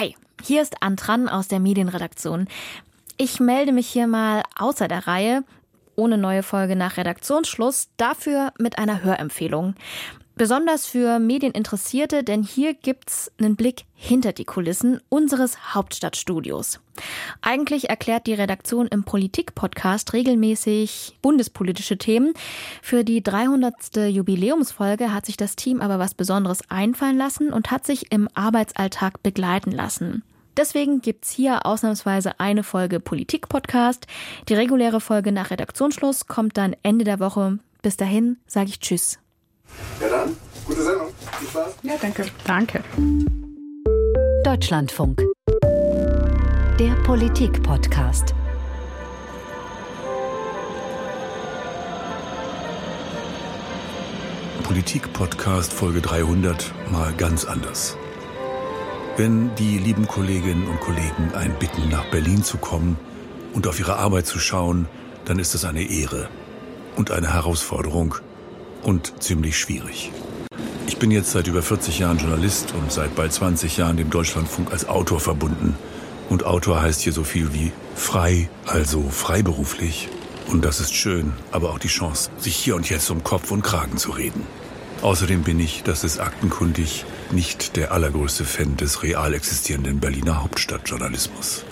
Hi, hier ist Antran aus der Medienredaktion. Ich melde mich hier mal außer der Reihe, ohne neue Folge nach Redaktionsschluss, dafür mit einer Hörempfehlung. Besonders für Medieninteressierte, denn hier gibt's einen Blick hinter die Kulissen unseres Hauptstadtstudios. Eigentlich erklärt die Redaktion im Politik-Podcast regelmäßig bundespolitische Themen. Für die 300. Jubiläumsfolge hat sich das Team aber was Besonderes einfallen lassen und hat sich im Arbeitsalltag begleiten lassen. Deswegen gibt's hier ausnahmsweise eine Folge Politik-Podcast. Die reguläre Folge nach Redaktionsschluss kommt dann Ende der Woche. Bis dahin sage ich Tschüss. Ja dann, gute Sendung. Viel Spaß. Ja, danke. Danke. Deutschlandfunk. Der Politik-Podcast. Politik-Podcast Folge 300 mal ganz anders. Wenn die lieben Kolleginnen und Kollegen einen bitten, nach Berlin zu kommen und auf ihre Arbeit zu schauen, dann ist es eine Ehre und eine Herausforderung und ziemlich schwierig. Ich bin jetzt seit über 40 Jahren Journalist und seit bald 20 Jahren dem Deutschlandfunk als Autor verbunden. Und Autor heißt hier so viel wie frei, also freiberuflich. Und das ist schön, aber auch die Chance, sich hier und jetzt um Kopf und Kragen zu reden. Außerdem bin ich, das ist aktenkundig, nicht der allergrößte Fan des real existierenden Berliner Hauptstadtjournalismus.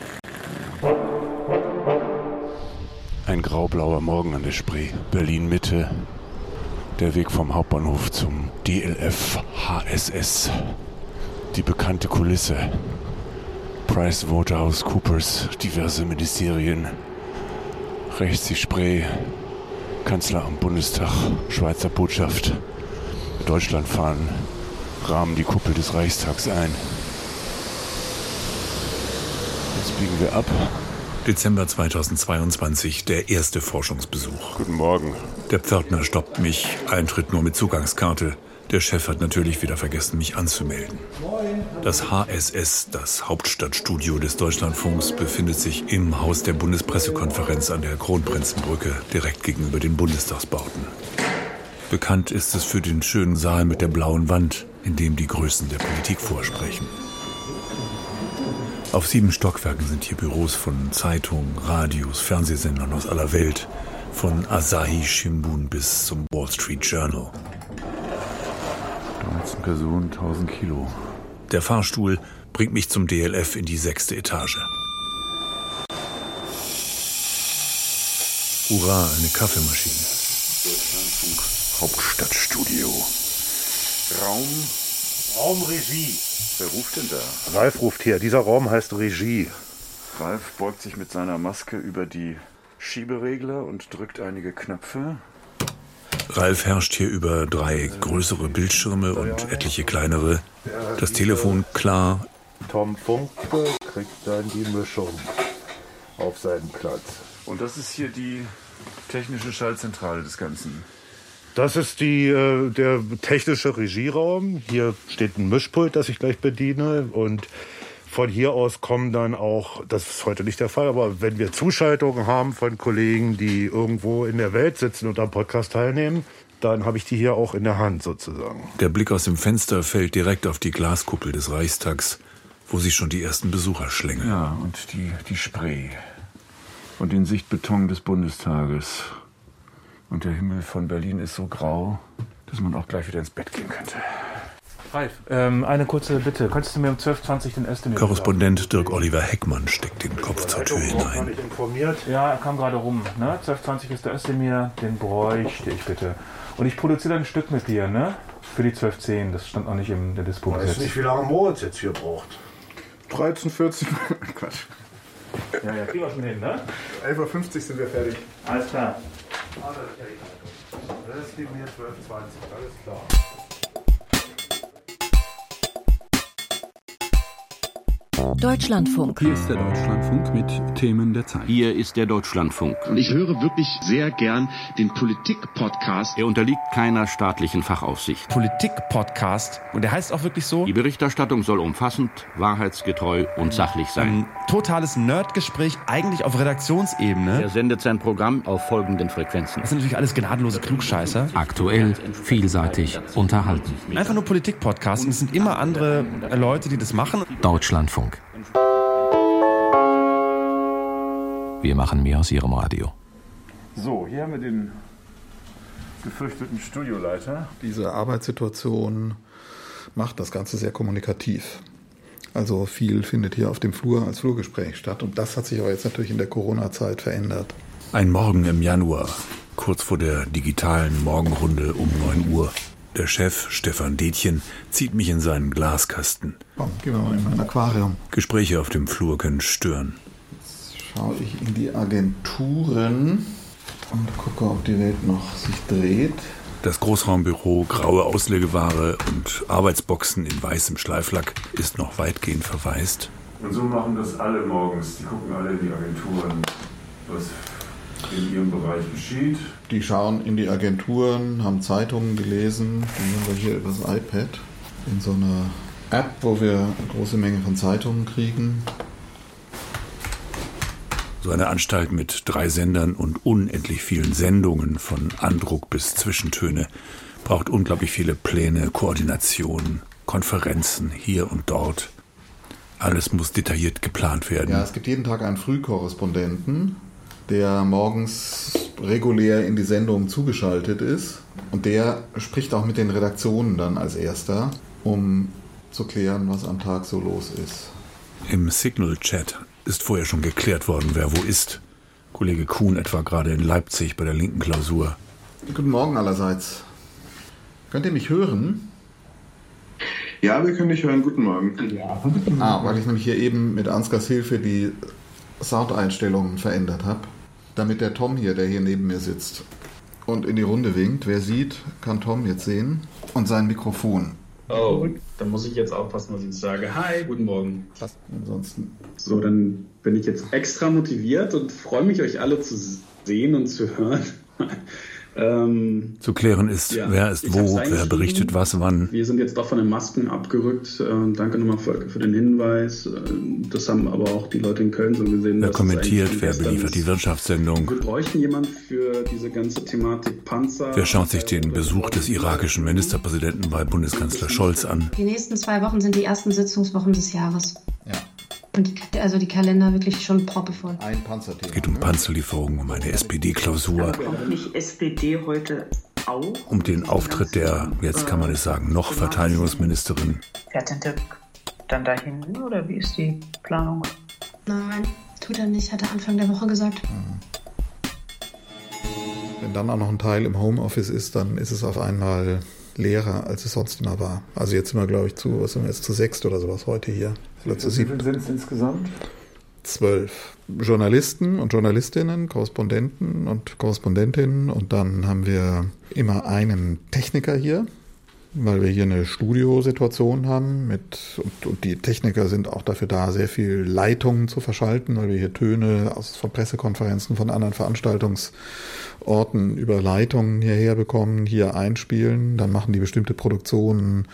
Ein graublauer Morgen an der Spree, Berlin Mitte, der Weg vom Hauptbahnhof zum DLF HSS. Die bekannte Kulisse. Price Waterhouse Coopers, diverse Ministerien. Rechts die Spree, Kanzleramt Bundestag, Schweizer Botschaft. Deutschland fahren, rahmen die Kuppel des Reichstags ein. Jetzt biegen wir ab. Dezember 2022, der erste Forschungsbesuch. Guten Morgen. Der Pförtner stoppt mich, Eintritt nur mit Zugangskarte. Der Chef hat natürlich wieder vergessen, mich anzumelden. Das HSS, das Hauptstadtstudio des Deutschlandfunks, befindet sich im Haus der Bundespressekonferenz an der Kronprinzenbrücke, direkt gegenüber den Bundestagsbauten. Bekannt ist es für den schönen Saal mit der blauen Wand, in dem die Größen der Politik vorsprechen. Auf sieben Stockwerken sind hier Büros von Zeitungen, Radios, Fernsehsendern aus aller Welt, von Asahi Shimbun bis zum Wall Street Journal. 13 Personen, 1000 Kilo. Der Fahrstuhl bringt mich zum DLF in die sechste Etage. Hurra, eine Kaffeemaschine. Deutschlandfunk Hauptstadtstudio. Raum. Raumregie. Wer ruft denn da? Ralf ruft hier. Dieser Raum heißt Regie. Ralf beugt sich mit seiner Maske über die Schieberegler und drückt einige Knöpfe. Ralf herrscht hier über drei größere Bildschirme und etliche kleinere. Das Telefon klar. Tom Funke kriegt dann die Mischung auf seinen Platz. Und das ist hier die technische Schaltzentrale des Ganzen. Das ist die, äh, der technische Regieraum. Hier steht ein Mischpult, das ich gleich bediene. Und von hier aus kommen dann auch, das ist heute nicht der Fall, aber wenn wir Zuschaltungen haben von Kollegen, die irgendwo in der Welt sitzen und am Podcast teilnehmen, dann habe ich die hier auch in der Hand sozusagen. Der Blick aus dem Fenster fällt direkt auf die Glaskuppel des Reichstags, wo sich schon die ersten Besucher schlängeln. Ja, und die, die Spree. Und den Sichtbeton des Bundestages. Und der Himmel von Berlin ist so grau, dass man auch gleich wieder ins Bett gehen könnte. Ralf, ähm, eine kurze Bitte. Könntest du mir um 12.20 Uhr den Özdemir Korrespondent Dirk Oliver Heckmann steckt den Kopf zur Tür hinein. informiert. Ja, er kam gerade rum. Ne? 12.20 Uhr ist der Özdemir, den bräuchte ich bitte. Und ich produziere ein Stück mit dir, ne? Für die 12.10, das stand noch nicht in der Dispo Ich weiß nicht, wie lange Moritz jetzt hier braucht. 13, 14, Quatsch. Ja, ja, kriegen wir schon hin, ne? 11.50 Uhr sind wir fertig. Alles klar. Die mir 12, 20, alles klar. Deutschlandfunk. Hier ist der Deutschlandfunk mit Themen der Zeit. Hier ist der Deutschlandfunk. Und ich höre wirklich sehr gern den Politik-Podcast. Er unterliegt keiner staatlichen Fachaufsicht. Politik-Podcast. Und der heißt auch wirklich so. Die Berichterstattung soll umfassend, wahrheitsgetreu und sachlich sein. Ein totales Nerdgespräch, eigentlich auf Redaktionsebene. Er sendet sein Programm auf folgenden Frequenzen. Das sind natürlich alles gnadenlose Klugscheißer. Aktuell, vielseitig, unterhalten. Einfach nur Politik-Podcast. Und es sind immer andere Leute, die das machen. Deutschlandfunk. Wir machen mehr aus Ihrem Radio. So, hier haben wir den gefürchteten Studioleiter. Diese Arbeitssituation macht das Ganze sehr kommunikativ. Also viel findet hier auf dem Flur als Flurgespräch statt. Und das hat sich aber jetzt natürlich in der Corona-Zeit verändert. Ein Morgen im Januar, kurz vor der digitalen Morgenrunde um 9 Uhr. Der Chef, Stefan Detjen, zieht mich in seinen Glaskasten. Komm, gehen wir mal in mein Aquarium. Gespräche auf dem Flur können stören. Jetzt schaue ich in die Agenturen und gucke, ob die Welt noch sich dreht. Das Großraumbüro, graue Auslegeware und Arbeitsboxen in weißem Schleiflack ist noch weitgehend verwaist. Und so machen das alle morgens. Die gucken alle in die Agenturen, was in ihrem Bereich geschieht. Die schauen in die Agenturen, haben Zeitungen gelesen. Die haben wir hier übers iPad in so einer App, wo wir eine große Menge von Zeitungen kriegen. So eine Anstalt mit drei Sendern und unendlich vielen Sendungen von Andruck bis Zwischentöne braucht unglaublich viele Pläne, Koordination, Konferenzen hier und dort. Alles muss detailliert geplant werden. Ja, es gibt jeden Tag einen Frühkorrespondenten, der morgens regulär in die Sendung zugeschaltet ist. Und der spricht auch mit den Redaktionen dann als erster, um zu klären, was am Tag so los ist. Im Signal-Chat ist vorher schon geklärt worden, wer wo ist. Kollege Kuhn etwa gerade in Leipzig bei der linken Klausur. Guten Morgen allerseits. Könnt ihr mich hören? Ja, wir können dich hören. Guten Morgen. Ah, weil ich nämlich hier eben mit Ansgars Hilfe die Soundeinstellungen verändert habe, damit der Tom hier, der hier neben mir sitzt und in die Runde winkt, wer sieht, kann Tom jetzt sehen und sein Mikrofon. Oh, dann muss ich jetzt aufpassen, was ich jetzt sage. Hi, guten Morgen. Was ansonsten? So, dann bin ich jetzt extra motiviert und freue mich, euch alle zu sehen und zu hören. Ähm, zu klären ist, ja, wer ist wo, wer berichtet was wann. Wir sind jetzt doch von den Masken abgerückt. Äh, danke nochmal für, für, den Hinweis. Äh, das haben aber auch die Leute in Köln so gesehen. Wer kommentiert, wer beliefert die Wirtschaftssendung. Wir bräuchten jemanden für diese ganze Thematik Panzer. Wer schaut sich den Besuch des irakischen Ministerpräsidenten bei Bundeskanzler Scholz an? Die nächsten zwei Wochen sind die ersten Sitzungswochen des Jahres. Ja. Und die, also die Kalender wirklich schon proppevoll. Ein Panzerthema. Es geht um Panzerlieferungen, um eine SPD-Klausur. Kommt nicht SPD heute auch? Um den Auftritt der, jetzt kann man es sagen, noch Verteidigungsministerin. Fährt denn Dirk dann dahin oder wie ist die Planung? Nein, tut er nicht, hat er Anfang der Woche gesagt. Wenn dann auch noch ein Teil im Homeoffice ist, dann ist es auf einmal leerer, als es sonst immer war. Also jetzt sind wir, glaube ich, zu, was sind wir jetzt, zu sechst oder sowas heute hier. Wie viele sind es insgesamt? Zwölf Journalisten und Journalistinnen, Korrespondenten und Korrespondentinnen. Und dann haben wir immer einen Techniker hier, weil wir hier eine Studiosituation haben mit und, und, die Techniker sind auch dafür da, sehr viel Leitungen zu verschalten, weil wir hier Töne aus von Pressekonferenzen von anderen Veranstaltungsorten über Leitungen hierher bekommen, hier einspielen, dann machen die bestimmte Produktionen,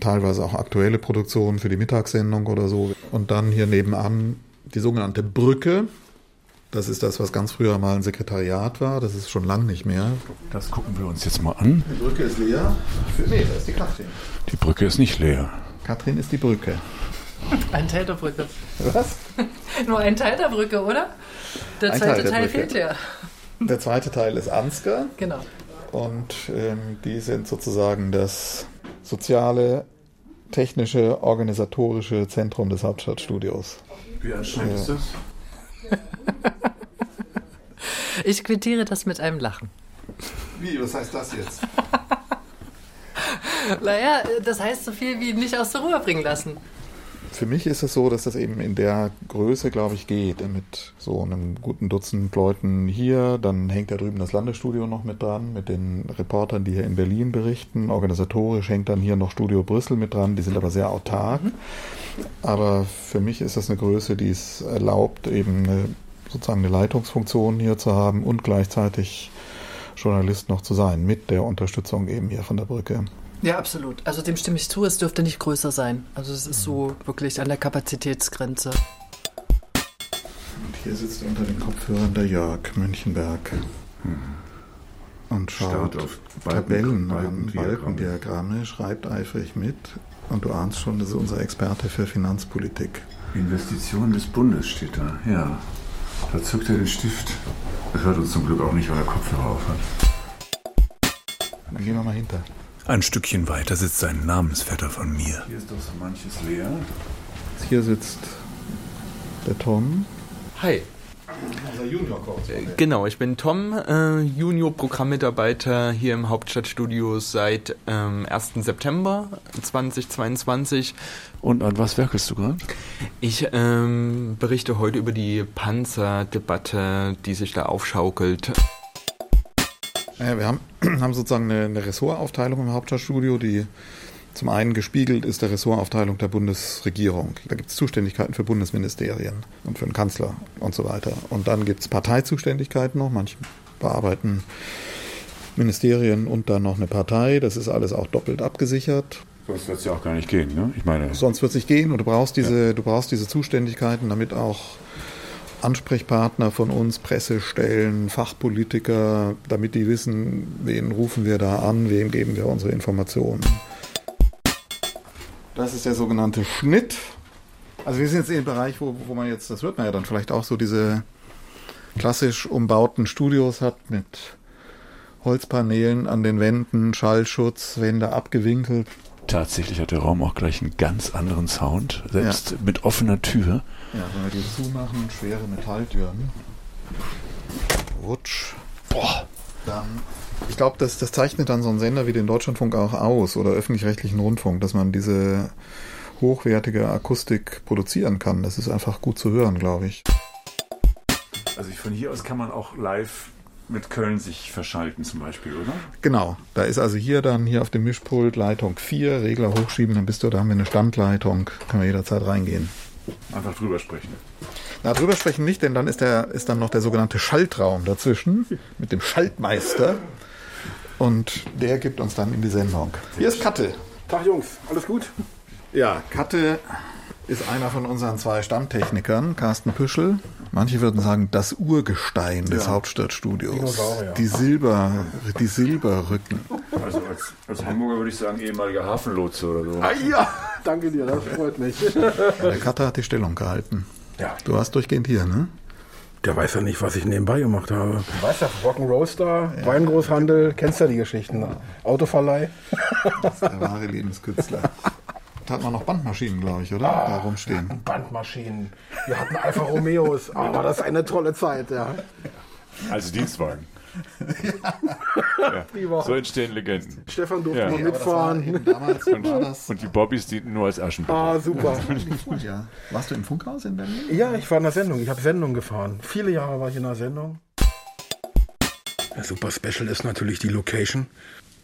teilweise auch aktuelle Produktionen für die Mittagssendung oder so und dann hier nebenan die sogenannte Brücke, das ist das, was ganz früher mal ein Sekretariat war. Das ist schon lang nicht mehr. Das gucken wir uns jetzt mal an. Die Brücke ist leer. Nee, da ist die Katrin. Die Brücke ist nicht leer. Katrin ist die Brücke. Ein Teil der Brücke. Was? Nur ein Teil der Brücke, oder? Der Ein zweite Teil der Teil, fehlt ja. Der zweite Teil ist Ansgar. Genau. Und ähm, die sind sozusagen das soziale, technische, organisatorische Zentrum des Hauptstadtstudios. Wie anstrengend ist das? Ich quittiere das mit einem Lachen. Wie, was heißt das jetzt? Naja, das heißt so viel wie nicht aus der Ruhe bringen lassen. Für mich ist es so, dass das eben in der Größe, glaube ich, geht. Mit so einem guten Dutzend Leuten hier. Dann hängt da drüben das Landesstudio noch mit dran, mit den Reportern, die hier in Berlin berichten. Organisatorisch hängt dann hier noch Studio Brüssel mit dran. Die sind aber sehr autark. Aber für mich ist das eine Größe, die es erlaubt, eben eine, sozusagen eine Leitungsfunktion hier zu haben und gleichzeitig Journalist noch zu sein, mit der Unterstützung eben hier von der Brücke. Ja, absolut. Also dem stimme ich zu, es dürfte nicht größer sein. Also es ist so wirklich an der Kapazitätsgrenze. Und hier sitzt unter den Kopfhörern der Jörg Münchenberg und schaut auf Balken- Tabellen an, Balkendiagramme. Balkendiagramme, schreibt eifrig mit. Und du ahnst schon, das ist unser Experte für Finanzpolitik. Investitionen des Bundes steht da, ja. Da zückt er den Stift. Das hört uns zum Glück auch nicht, weil er Kopfhörer auf hat. Dann gehen wir mal hinter. Ein Stückchen weiter sitzt ein Namensvetter von mir. Hier ist doch so manches leer. Hier sitzt der Tom. Hi. Unser junior Genau, ich bin Tom, äh, Junior-Programmmitarbeiter hier im Hauptstadtstudio seit ähm, 1. September 2022. Und an was werkelst du gerade? Ich ähm, berichte heute über die Panzerdebatte, die sich da aufschaukelt. Ja, wir haben, haben sozusagen eine, eine Ressortaufteilung im Hauptstadtstudio, die zum einen gespiegelt ist der Ressortaufteilung der Bundesregierung. Da gibt es Zuständigkeiten für Bundesministerien und für den Kanzler und so weiter. Und dann gibt es Parteizuständigkeiten noch. Manche bearbeiten Ministerien und dann noch eine Partei. Das ist alles auch doppelt abgesichert. Sonst wird es ja auch gar nicht gehen, ne? Ich meine. Sonst wird es nicht gehen und du brauchst diese, ja. du brauchst diese Zuständigkeiten, damit auch Ansprechpartner von uns, Pressestellen, Fachpolitiker, damit die wissen, wen rufen wir da an, wem geben wir unsere Informationen. Das ist der sogenannte Schnitt. Also wir sind jetzt in dem Bereich, wo, wo man jetzt, das wird man ja dann vielleicht auch so diese klassisch umbauten Studios hat mit Holzpaneelen an den Wänden, Schallschutz, Wände abgewinkelt. Tatsächlich hat der Raum auch gleich einen ganz anderen Sound, selbst ja. mit offener Tür. Ja, wenn wir die zumachen, schwere Metalltüren. Rutsch. Boah. Dann ich glaube, das, das zeichnet dann so einen Sender wie den Deutschlandfunk auch aus oder öffentlich-rechtlichen Rundfunk, dass man diese hochwertige Akustik produzieren kann. Das ist einfach gut zu hören, glaube ich. Also von hier aus kann man auch live mit Köln sich verschalten zum Beispiel, oder? Genau. Da ist also hier dann hier auf dem Mischpult Leitung 4, Regler hochschieben, dann bist du, da haben wir eine Standleitung, können wir jederzeit reingehen. Einfach drüber sprechen. Na, drüber sprechen nicht, denn dann ist, der, ist dann noch der sogenannte Schaltraum dazwischen mit dem Schaltmeister. Und der gibt uns dann in die Sendung. Hier ist Katte. Tag Jungs, alles gut? Ja, Katte ist einer von unseren zwei Stammtechnikern, Carsten Püschel. Manche würden sagen, das Urgestein des ja. Hauptstadtstudios. Die Silber, die Silberrücken. Also als, als, Hamburger würde ich sagen, ehemaliger Hafenlotse oder so. Ah ja, danke dir, das freut mich. Der Katte hat die Stellung gehalten. Ja. Du warst durchgehend hier, ne? Der weiß ja nicht, was ich nebenbei gemacht habe. Du weißt ja, Rock'n'Roaster, ja. Weingroßhandel, kennst ja die Geschichten. Autoverleih. Das ist der wahre Lebenskünstler. Da hat man noch Bandmaschinen, glaube ich, oder? Ah, da rumstehen. Bandmaschinen. Wir hatten Alfa Romeos. Aber oh, das ist eine tolle Zeit, ja. Also Dienstwagen. ja. So entstehen Legenden. Stefan durfte ja. mal mitfahren. Damals und, und, die Bobbys dienten nur als Aschenbecher. Ah, super. ja. Warst du im Funkhaus in Berlin? Ja, ich war in der Sendung. Ich habe Sendung gefahren. Viele Jahre war ich in der Sendung. Ja, super special ist natürlich die Location.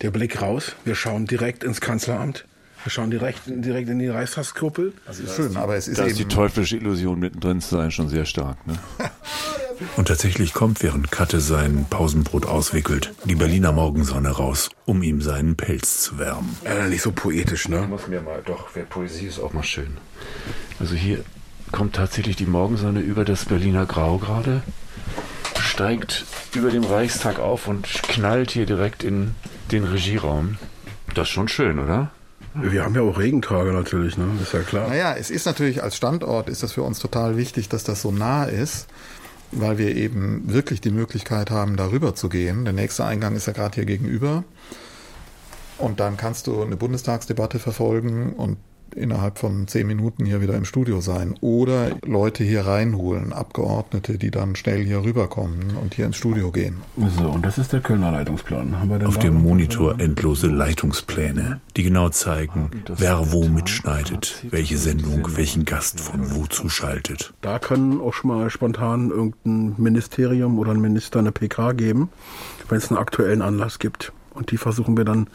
Der Blick raus. Wir schauen direkt ins Kanzleramt. Wir schauen direkt, direkt in die Reichstagskuppel. Also ist schön, aber es ist da eben... ist die teuflische Illusion mittendrin zu sein schon sehr stark. Ne? Und tatsächlich kommt, während Katte sein Pausenbrot auswickelt, die Berliner Morgensonne raus, um ihm seinen Pelz zu wärmen. Äh, nicht so poetisch, ne? Ich muss mir mal, doch, Poesie ist auch mal schön. Also hier kommt tatsächlich die Morgensonne über das Berliner Grau gerade, steigt über dem Reichstag auf und knallt hier direkt in den Regieraum. Das ist schon schön, oder? Wir haben ja auch Regentage natürlich, ne? Ist ja klar. Naja, es ist natürlich als Standort ist das für uns total wichtig, dass das so nah ist, weil wir eben wirklich die Möglichkeit haben, darüber zu gehen. Der nächste Eingang ist ja gerade hier gegenüber. Und dann kannst du eine Bundestagsdebatte verfolgen und innerhalb von zehn Minuten hier wieder im Studio sein oder Leute hier reinholen, Abgeordnete, die dann schnell hier rüberkommen und hier ins Studio gehen. So, und das ist der Kölner Leitungsplan. Auf dem Monitor endlose Leitungspläne, die genau zeigen, wer wo mitschneidet, welche Sendung welchen Gast von wo zuschaltet. Da können auch schon mal spontan irgendein Ministerium oder ein Minister eine PK geben, wenn es einen aktuellen Anlass gibt. Und die versuchen wir dann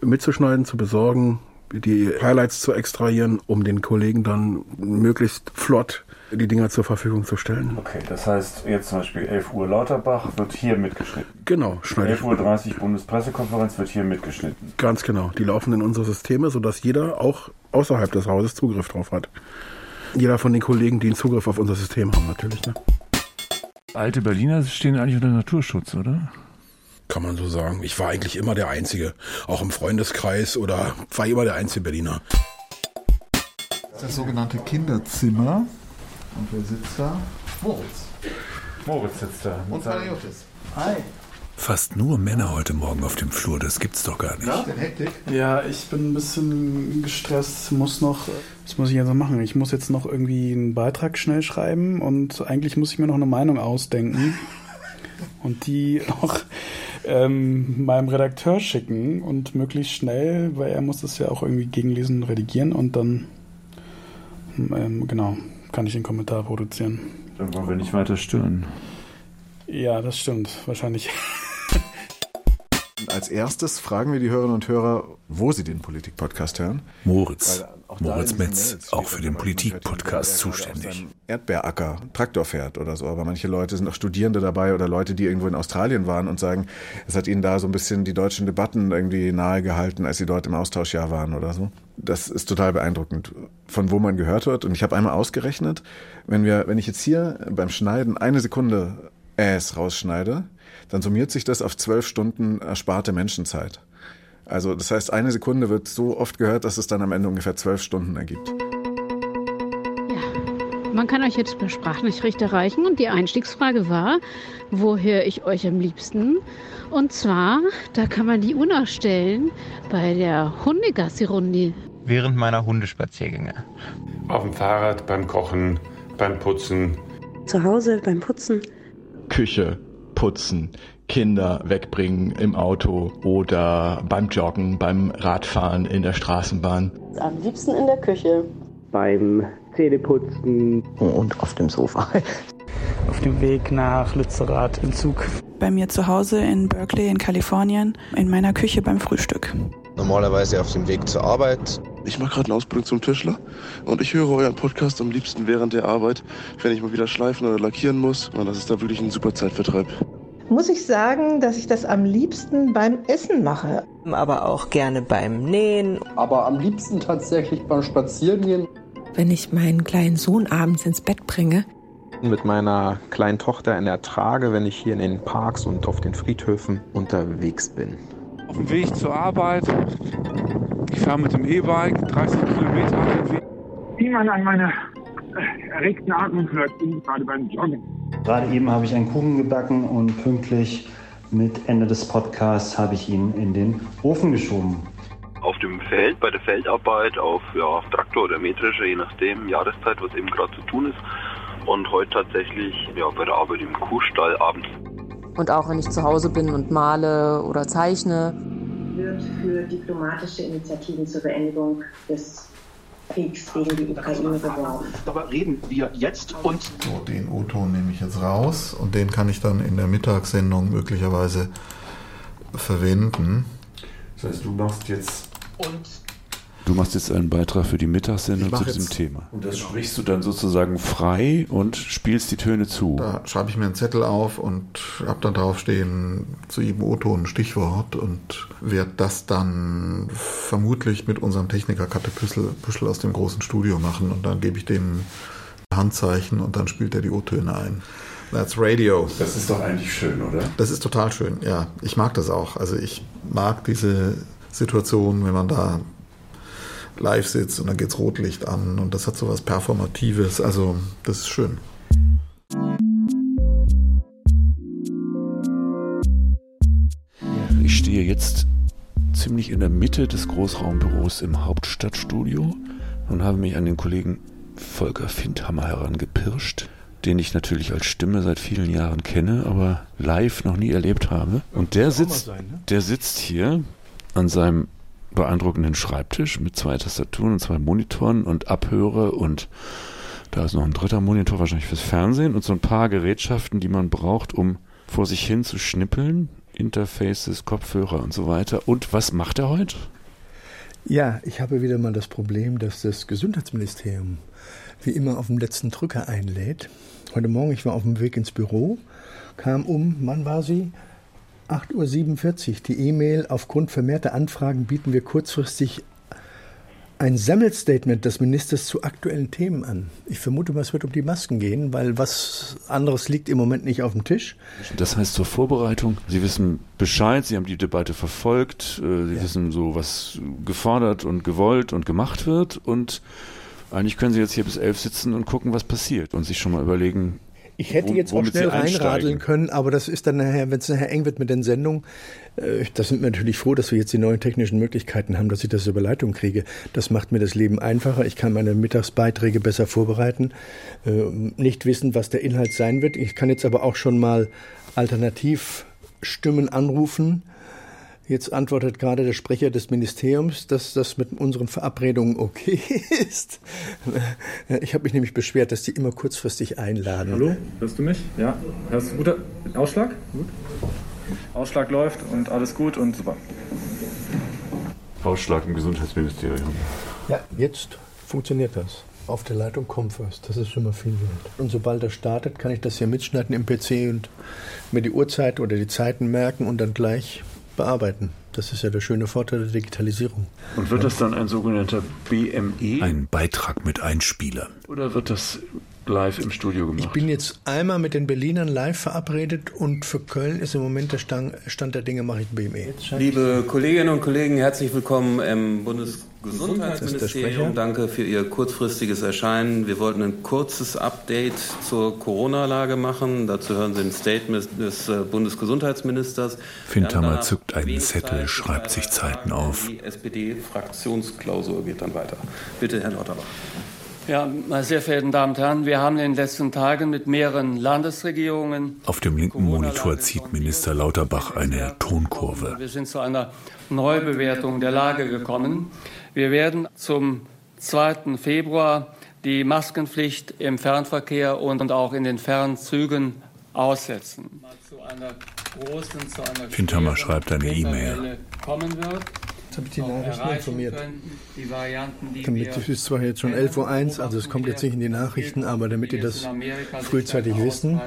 mitzuschneiden, zu besorgen, die Highlights zu extrahieren, um den Kollegen dann möglichst flott die Dinger zur Verfügung zu stellen. Okay, das heißt jetzt zum Beispiel 11 Uhr Lauterbach wird hier mitgeschnitten. Genau, schneide 11 Uhr 30 Bundespressekonferenz wird hier mitgeschnitten. Ganz genau. Die laufen in unsere Systeme, sodass jeder auch außerhalb des Hauses Zugriff drauf hat. Jeder von den Kollegen, die einen Zugriff auf unser System haben, natürlich. Ne? Alte Berliner stehen eigentlich unter Naturschutz, oder? Kann man so sagen. Ich war eigentlich immer der Einzige, auch im Freundeskreis oder war immer der einzige Berliner. Das sogenannte Kinderzimmer. Und wer sitzt da? Moritz. Moritz sitzt da. Und Panagiotis. Hi. Fast nur Männer heute Morgen auf dem Flur, das gibt's doch gar nicht. Ja? Ja, ich bin ein bisschen gestresst, muss noch, was muss ich jetzt noch machen? Ich muss jetzt noch irgendwie einen Beitrag schnell schreiben und eigentlich muss ich mir noch eine Meinung ausdenken und die auch ähm, meinem Redakteur schicken und möglichst schnell, weil er muss das ja auch irgendwie gegenlesen, redigieren und dann, ähm, genau, kann ich den Kommentar produzieren. Dann wollen wir nicht weiter stören. Ja, das stimmt, wahrscheinlich. Als erstes fragen wir die Hörerinnen und Hörer, wo sie den Politik-Podcast hören. Moritz. Moritz Metz, auch für den Politik-Podcast zuständig. Erdbeeracker, Traktor fährt oder so. Aber manche Leute sind auch Studierende dabei oder Leute, die irgendwo in Australien waren und sagen, es hat ihnen da so ein bisschen die deutschen Debatten irgendwie nahegehalten, als sie dort im Austauschjahr waren oder so. Das ist total beeindruckend, von wo man gehört wird. Und ich habe einmal ausgerechnet, wenn wir, wenn ich jetzt hier beim Schneiden eine Sekunde Äs rausschneide, dann summiert sich das auf zwölf Stunden ersparte Menschenzeit. Also das heißt, eine Sekunde wird so oft gehört, dass es dann am Ende ungefähr zwölf Stunden ergibt. Man kann euch jetzt per Sprachnachricht erreichen und die Einstiegsfrage war, wo höre ich euch am liebsten? Und zwar, da kann man die UNA stellen bei der Hundegassi-Runde. Während meiner Hundespaziergänge. Auf dem Fahrrad, beim Kochen, beim Putzen. Zu Hause, beim Putzen. Küche, putzen, Kinder wegbringen im Auto oder beim Joggen, beim Radfahren in der Straßenbahn. Am liebsten in der Küche. Beim Zähneputzen. Und auf dem Sofa. Auf dem Weg nach Lützerath im Zug. Bei mir zu Hause in Berkeley in Kalifornien, in meiner Küche beim Frühstück. Normalerweise auf dem Weg zur Arbeit. Ich mache gerade eine Ausbildung zum Tischler und ich höre euren Podcast am liebsten während der Arbeit, wenn ich mal wieder schleifen oder lackieren muss. Und das ist da wirklich ein super Zeitvertreib. Muss ich sagen, dass ich das am liebsten beim Essen mache. Aber auch gerne beim Nähen. Aber am liebsten tatsächlich beim Spazierengehen. Wenn ich meinen kleinen Sohn abends ins Bett bringe. Mit meiner kleinen Tochter in der Trage, wenn ich hier in den Parks und auf den Friedhöfen unterwegs bin. Auf dem Weg zur Arbeit. Ich fahre mit dem E-Bike 30 Kilometer den Weg. Wie man an meiner erregten Atmung hört, gerade beim Joggen. Gerade eben habe ich einen Kuchen gebacken und pünktlich mit Ende des Podcasts habe ich ihn in den Ofen geschoben. Auf dem Feld, bei der Feldarbeit, auf ja, Traktor oder metrischer, je nachdem, Jahreszeit, was eben gerade zu tun ist. Und heute tatsächlich ja, bei der Arbeit im Kuhstall abends. Und auch wenn ich zu Hause bin und male oder zeichne. Wird für diplomatische Initiativen zur Beendigung des Kriegs gegen die Ukraine beworben. Darüber reden wir jetzt und. So, den O-Ton nehme ich jetzt raus und den kann ich dann in der Mittagssendung möglicherweise verwenden. Das heißt, du machst jetzt. Und Du machst jetzt einen Beitrag für die Mittagssendung zu diesem Thema. Und das sprichst du dann sozusagen frei und spielst die Töne zu. Da schreibe ich mir einen Zettel auf und habe dann draufstehen zu jedem O-Ton ein Stichwort und werde das dann vermutlich mit unserem Techniker Katte Püschel aus dem großen Studio machen und dann gebe ich dem Handzeichen und dann spielt er die O-Töne ein. That's Radio. Das ist doch eigentlich schön, oder? Das ist total schön, ja. Ich mag das auch. Also ich mag diese Situation, wenn man da live sitzt und dann geht's Rotlicht an und das hat so was Performatives. Also das ist schön. Ich stehe jetzt ziemlich in der Mitte des Großraumbüros im Hauptstadtstudio und habe mich an den Kollegen Volker Findhammer herangepirscht, den ich natürlich als Stimme seit vielen Jahren kenne, aber live noch nie erlebt habe. Und der sitzt, ne? der sitzt hier an seinem beeindruckenden Schreibtisch mit zwei Tastaturen und zwei Monitoren und Abhöre und da ist noch ein dritter Monitor wahrscheinlich fürs Fernsehen und so ein paar Gerätschaften, die man braucht, um vor sich hin zu schnippeln. Interfaces, Kopfhörer und so weiter. Und was macht er heute? Ja, ich habe wieder mal das Problem, dass das Gesundheitsministerium wie immer auf dem letzten Drücker einlädt. Heute Morgen, ich war auf dem Weg ins Büro, kam um, wann war sie? 8.47 Uhr die E-Mail. Aufgrund vermehrter Anfragen bieten wir kurzfristig ein Sammelstatement des Ministers zu aktuellen Themen an. Ich vermute mal, es wird um die Masken gehen, weil was anderes liegt im Moment nicht auf dem Tisch. Das heißt zur Vorbereitung, Sie wissen Bescheid, Sie haben die Debatte verfolgt, äh, Sie ja. wissen so, was gefordert und gewollt und gemacht wird und Eigentlich können Sie jetzt hier bis elf sitzen und gucken, was passiert und sich schon mal überlegen, ich hätte jetzt auch schnell reinradeln können, aber das ist dann nachher, wenn es nachher eng wird mit den Sendungen, äh, da sind wir natürlich froh, dass wir jetzt die neuen technischen Möglichkeiten haben, dass ich das über Leitung kriege. Das macht mir das Leben einfacher. Ich kann meine Mittagsbeiträge besser vorbereiten, äh, nicht wissen, was der Inhalt sein wird. Ich kann jetzt aber auch schon mal Alternativstimmen anrufen Jetzt antwortet gerade der Sprecher des Ministeriums, dass das mit unseren Verabredungen okay ist. Ich habe mich nämlich beschwert, dass die immer kurzfristig einladen. Hallo, hörst du mich? Ja, hörst du guter Ausschlag? Gut. Ausschlag läuft und alles gut und super. Ausschlag im Gesundheitsministerium. Ja, jetzt funktioniert das. Auf der Leitung kommt was. Das ist schon mal viel wert. Und sobald er startet, kann ich das hier mitschneiden im PC und mir die Uhrzeit oder die Zeiten merken und dann gleich bearbeiten. Das ist ja der schöne Vorteil der Digitalisierung. Und wird das dann ein sogenannter BME? Ein Beitrag mit Einspieler. Oder wird das live im Studio gemacht? Ich bin jetzt einmal mit den Berlinern live verabredet und für Köln ist im Moment der Stand der Dinge, mache ich BME. Liebe Kolleginnen und Kollegen, herzlich willkommen im Bundesgesundheitsministerium. Danke für Ihr kurzfristiges Erscheinen. Wir wollten ein kurzes Update zur Corona-Lage machen. Dazu hören Sie ein Statement des äh, Bundesgesundheitsministers. Findhammer zückt einen Zettel, schreibt sich Zeiten auf. Die SPD-Fraktionsklausur geht dann weiter. Bitte, Herr Lauterbach. Ja, meine sehr verehrten Damen und Herren, wir haben in den letzten Tagen mit mehreren Landesregierungen. Auf dem linken Monitor zieht Minister Lauterbach eine Tonkurve. Wir sind zu einer Neubewertung der Lage gekommen. Wir werden zum 2. Februar die Maskenpflicht im Fernverkehr und auch in den Fernzügen aussetzen. Findhammer schreibt eine E-Mail. Jetzt habe ich die Nachrichten informiert. Damit, es ist zwar jetzt schon 11.01 Uhr, also es kommt jetzt nicht in die Nachrichten, aber damit ihr das frühzeitig wissen.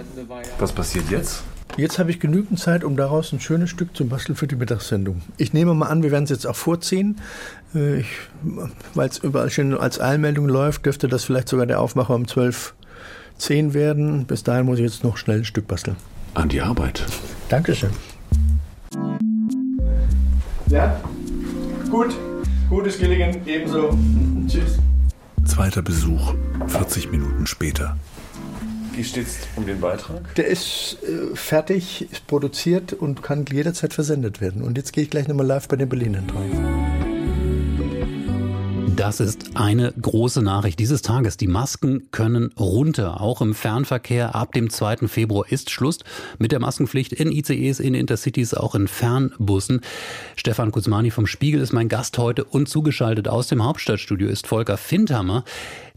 Was passiert jetzt? Jetzt habe ich genügend Zeit, um daraus ein schönes Stück zu basteln für die Mittagssendung. Ich nehme mal an, wir werden es jetzt auch vorziehen. Äh, Weil es überall schon als Eilmeldung läuft, dürfte das vielleicht sogar der Aufmacher um 12.10 Uhr werden. Bis dahin muss ich jetzt noch schnell ein Stück basteln. An die Arbeit. Dankeschön. Ja, Gut, gutes Gelingen, ebenso. Tschüss. Zweiter Besuch, 40 Minuten später. Wie steht es um den Beitrag? Der ist äh, fertig, ist produziert und kann jederzeit versendet werden. Und jetzt gehe ich gleich nochmal live bei den Berlinern rein. Das ist eine große Nachricht dieses Tages. Die Masken können runter. Auch im Fernverkehr ab dem 2. Februar ist Schluss mit der Maskenpflicht in ICEs, in Intercities, auch in Fernbussen. Stefan Kuzmani vom Spiegel ist mein Gast heute und zugeschaltet aus dem Hauptstadtstudio ist Volker Findhammer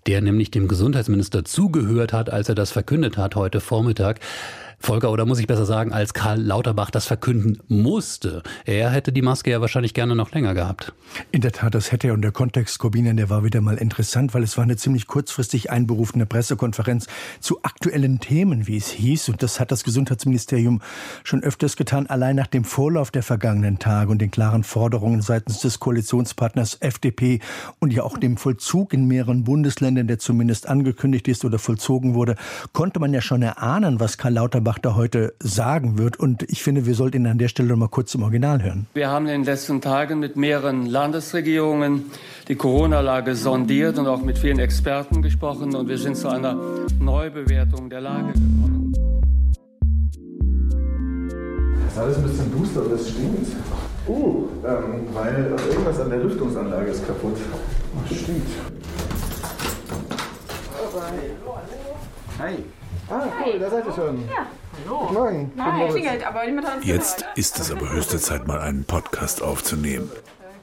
der nämlich dem Gesundheitsminister zugehört hat, als er das verkündet hat heute Vormittag. Volker, oder muss ich besser sagen, als Karl Lauterbach das verkünden musste. Er hätte die Maske ja wahrscheinlich gerne noch länger gehabt. In der Tat, das hätte er. Und der Kontext, Corbinian, der war wieder mal interessant, weil es war eine ziemlich kurzfristig einberufene Pressekonferenz zu aktuellen Themen, wie es hieß. Und das hat das Gesundheitsministerium schon öfters getan, allein nach dem Vorlauf der vergangenen Tage und den klaren Forderungen seitens des Koalitionspartners FDP und ja auch dem Vollzug in mehreren Bundesländern, der zumindest angekündigt ist oder vollzogen wurde, konnte man ja schon erahnen, was Karl Lauterbach Lauterbach da heute sagen wird. Und ich finde, wir sollten ihn an der Stelle noch mal kurz im Original hören. Wir haben in den letzten Tagen mit mehreren Landesregierungen die Corona-Lage sondiert und auch mit vielen Experten gesprochen. Und wir sind zu einer Neubewertung der Lage gekommen. Das ist alles ein bisschen Booster, aber das stinkt. Uh, ähm, weil irgendwas an der Lüftungsanlage ist kaputt. Ach, stimmt. Hi. Ah, cool, da seid ihr schon. Ja. Hallo. Morgen. Nein, klingelt, aber niemand hat uns Jetzt ist es aber höchste Zeit, mal einen Podcast aufzunehmen.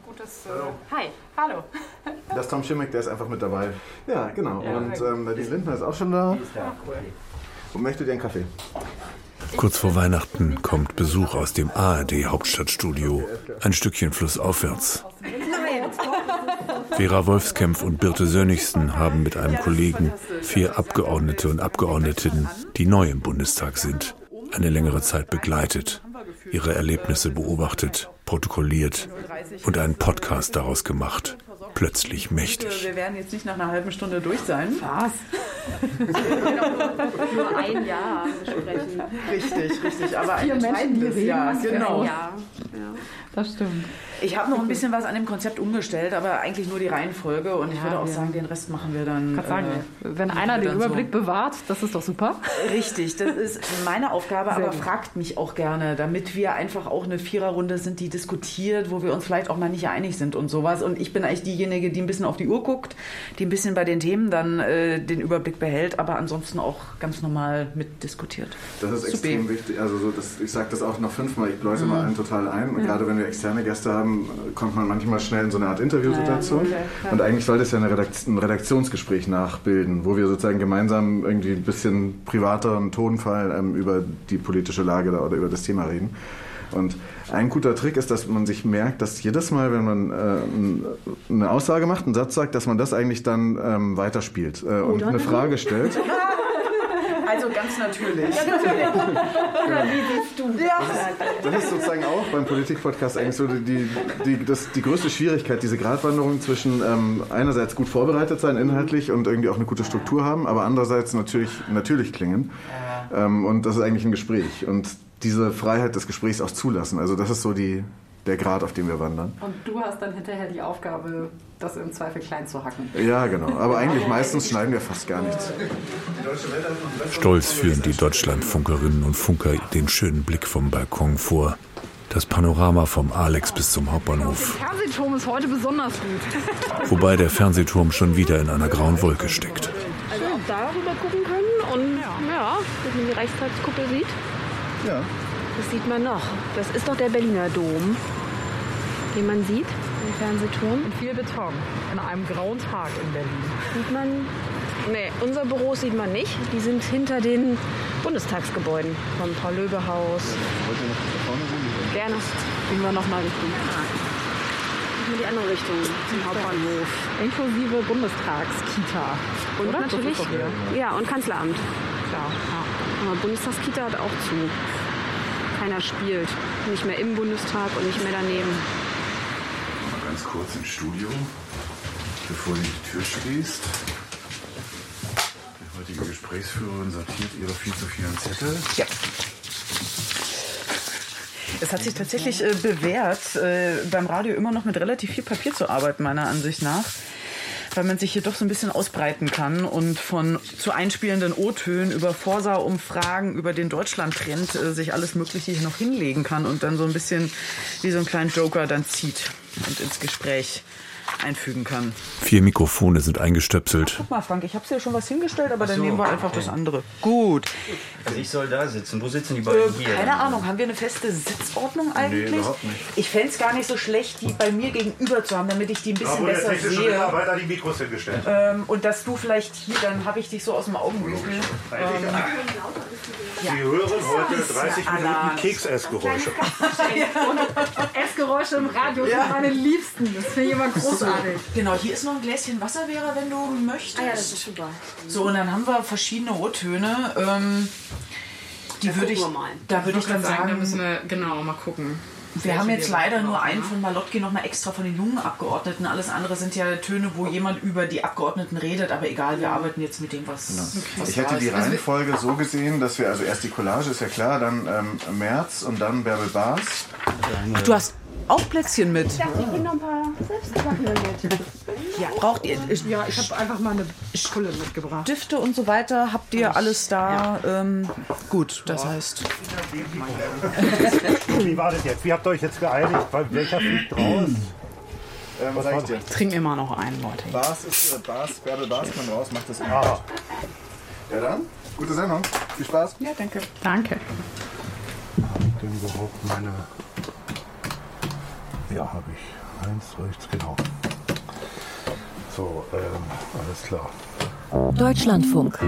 Gutes. Äh, hi, hallo. Das ist Tom Schimmick, der ist einfach mit dabei. Ja, genau. Ja, Und ähm, die Lindner ist auch schon da. Ja, cool. Und möchte dir einen Kaffee? Kurz vor Weihnachten kommt Besuch aus dem ARD Hauptstadtstudio, ein Stückchen flussaufwärts. Vera Wolfskämpf und Birte Sönnigsen haben mit einem Kollegen vier Abgeordnete und Abgeordnetinnen, die neu im Bundestag sind, eine längere Zeit begleitet, ihre Erlebnisse beobachtet, protokolliert und einen Podcast daraus gemacht. Plötzlich mächtig. Wir werden jetzt nicht nach einer halben Stunde durch sein. Was? Nur ein Jahr besprechen. Richtig, richtig. Aber ein entscheidendes Jahr. Genau. Ja, das stimmt. Ich habe noch ein bisschen was an dem Konzept umgestellt, aber eigentlich nur die Reihenfolge und ich würde auch sagen, den Rest machen wir dann. Kann sagen, äh, wenn einer den Überblick so. bewahrt, das ist doch super. Richtig, das ist meine Aufgabe, Sehr aber gut. fragt mich auch gerne, damit wir einfach auch eine Viererrunde sind, die diskutiert, wo wir uns vielleicht auch mal nicht einig sind und sowas. Und ich bin eigentlich diejenige, die ein bisschen auf die Uhr guckt, die ein bisschen bei den Themen dann äh, den Überblick behält, aber ansonsten auch ganz normal mitdiskutiert. Das ist Super. extrem wichtig. Also so, das, ich sage das auch noch fünfmal, ich bläuse mhm. mal allen total ein. Und ja. gerade wenn wir externe Gäste haben, kommt man manchmal schnell in so eine Art Interviewsituation. Ja, okay, und eigentlich soll das ja ein Redaktionsgespräch nachbilden, wo wir sozusagen gemeinsam irgendwie ein bisschen privateren Tonfall ähm, über die politische Lage da oder über das Thema reden. Und ein guter Trick ist, dass man sich merkt, dass jedes Mal, wenn man äh, eine Aussage macht, einen Satz sagt, dass man das eigentlich dann ähm, weiterspielt äh, und eine Frage stellt. Also ganz natürlich. Ja, natürlich. Oder wie siehst du ja. das? ist sozusagen auch beim Politik-Podcast eigentlich so die, die, das, die größte Schwierigkeit, diese Gratwanderung zwischen ähm, einerseits gut vorbereitet sein inhaltlich und irgendwie auch eine gute Struktur haben, aber andererseits natürlich, natürlich klingen. Ähm, und das ist eigentlich ein Gespräch. Und diese Freiheit des Gesprächs auch zulassen. Also das ist so die, der Grad, auf dem wir wandern. Und du hast dann hinterher die Aufgabe, das im Zweifel klein zu hacken. Ja, genau. Aber eigentlich meistens schneiden wir fast gar nichts. Stolz führen die Deutschlandfunkerinnen und Funker den schönen Blick vom Balkon vor. Das Panorama vom Alex bis zum Hauptbahnhof. Der Fernsehturm ist heute besonders gut. Wobei der Fernsehturm schon wieder in einer grauen Wolke steckt. Also auch darüber gucken können und ja, dass man die Reichstagskuppel sieht. Ja. Das sieht man noch. Das ist doch der Berliner Dom, den man sieht im Fernsehturm. Und viel Beton an einem grauen Tag in Berlin. Sieht man? Nee, unser Büro sieht man nicht. Die sind hinter den Bundestagsgebäuden vom Paul-Löbe-Haus. Gerne. Gehen wir nochmal Richtung. In die andere Richtung, zum Hauptbahnhof. Inklusive Bundestagskita. Und Oder? natürlich. Ja, und Kanzleramt. Klar. Ja. Aber Bundestagskita hat auch zu keiner spielt. Nicht mehr im Bundestag und nicht mehr daneben. Mal ganz kurz im Studio, bevor du die Tür schließt. Die heutige Gesprächsführerin sortiert ihre viel zu vielen Zettel. Ja. Es hat sich tatsächlich äh, bewährt, äh, beim Radio immer noch mit relativ viel Papier zu arbeiten, meiner Ansicht nach weil man sich hier doch so ein bisschen ausbreiten kann und von zu einspielenden O-Tönen über Forsa-Umfragen, über den Deutschland-Trend äh, sich alles Mögliche hier noch hinlegen kann und dann so ein bisschen wie so ein kleinen Joker dann zieht und ins Gespräch einfügen kann. Vier Mikrofone sind eingestöpselt. Guck mal, Frank, ich habe dir schon was hingestellt, aber so, dann nehmen wir einfach okay. das andere. Gut. Also ich soll da sitzen. Wo sitzen die beiden äh, hier? Keine Ahnung. Haben wir eine feste Sitzordnung eigentlich? Nee, überhaupt nicht. Ich fände es gar nicht so schlecht, die bei mir gegenüber zu haben, damit ich die ein bisschen besser sehe. Schon immer weiter die Mikros hingestellt. Ähm, und dass du vielleicht hier, dann habe ich dich so aus dem Augenwinkel. Ähm, Sie hören heute 30 Minuten Keksessgeräusche. Essgeräusche im Radio sind meine Liebsten. Das finde ich immer großartig. Genau, hier ist noch ein Gläschen Wasser, Vera, wenn du möchtest. Ah ja, das ist super. So, und dann haben wir verschiedene O-Töne. Ähm, die würde ich, da würde ich dann sagen, da müssen wir genau mal gucken. Wir haben jetzt leider nur einen von Malotki noch mal extra von den jungen Abgeordneten. Alles andere sind ja Töne, wo jemand über die Abgeordneten redet. Aber egal, wir arbeiten jetzt mit dem, was. Genau. was ich hätte die also Reihenfolge so gesehen, dass wir also erst die Collage ist ja klar, dann ähm, März und dann Bärbel Bars. Du hast auch Plätzchen mit. Ich dachte, ich bringe noch ein paar selbstgebackene mit. Ja, braucht ihr. Ich, ja, ich habe einfach mal eine Pulle mitgebracht. Stifte und so weiter, habt ihr alles da? Ja. Ähm, gut, das ja. heißt. Wie war das jetzt? Wie habt ihr euch jetzt geeinigt? Welcher fliegt raus? Ähm, was sag ich dir? Trink immer noch einen, Leute. Bas ist äh, Bas, Bärbel Bas kann raus, macht das ah. Ja dann, gute Sendung. Viel Spaß. Ja, danke. Danke. Ich denn überhaupt meine ja, habe ich. Eins, rechts, genau. So, ähm, alles klar. Deutschlandfunk.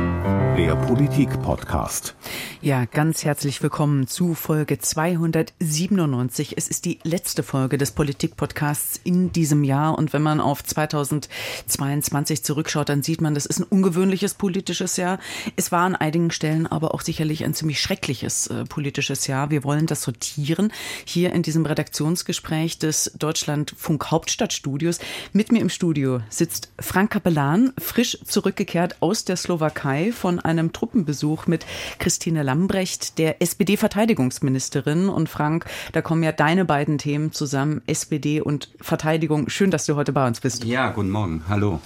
Der Politik-Podcast. Ja, ganz herzlich willkommen zu Folge 297. Es ist die letzte Folge des Politik-Podcasts in diesem Jahr. Und wenn man auf 2022 zurückschaut, dann sieht man, das ist ein ungewöhnliches politisches Jahr. Es war an einigen Stellen aber auch sicherlich ein ziemlich schreckliches äh, politisches Jahr. Wir wollen das sortieren hier in diesem Redaktionsgespräch des Deutschlandfunk Hauptstadtstudios. Mit mir im Studio sitzt Frank Kapellan, frisch zurückgekehrt zurückgekehrt aus der Slowakei von einem Truppenbesuch mit Christine Lambrecht, der SPD-Verteidigungsministerin. Und Frank, da kommen ja deine beiden Themen zusammen, SPD und Verteidigung. Schön, dass du heute bei uns bist. Ja, guten Morgen. Hallo.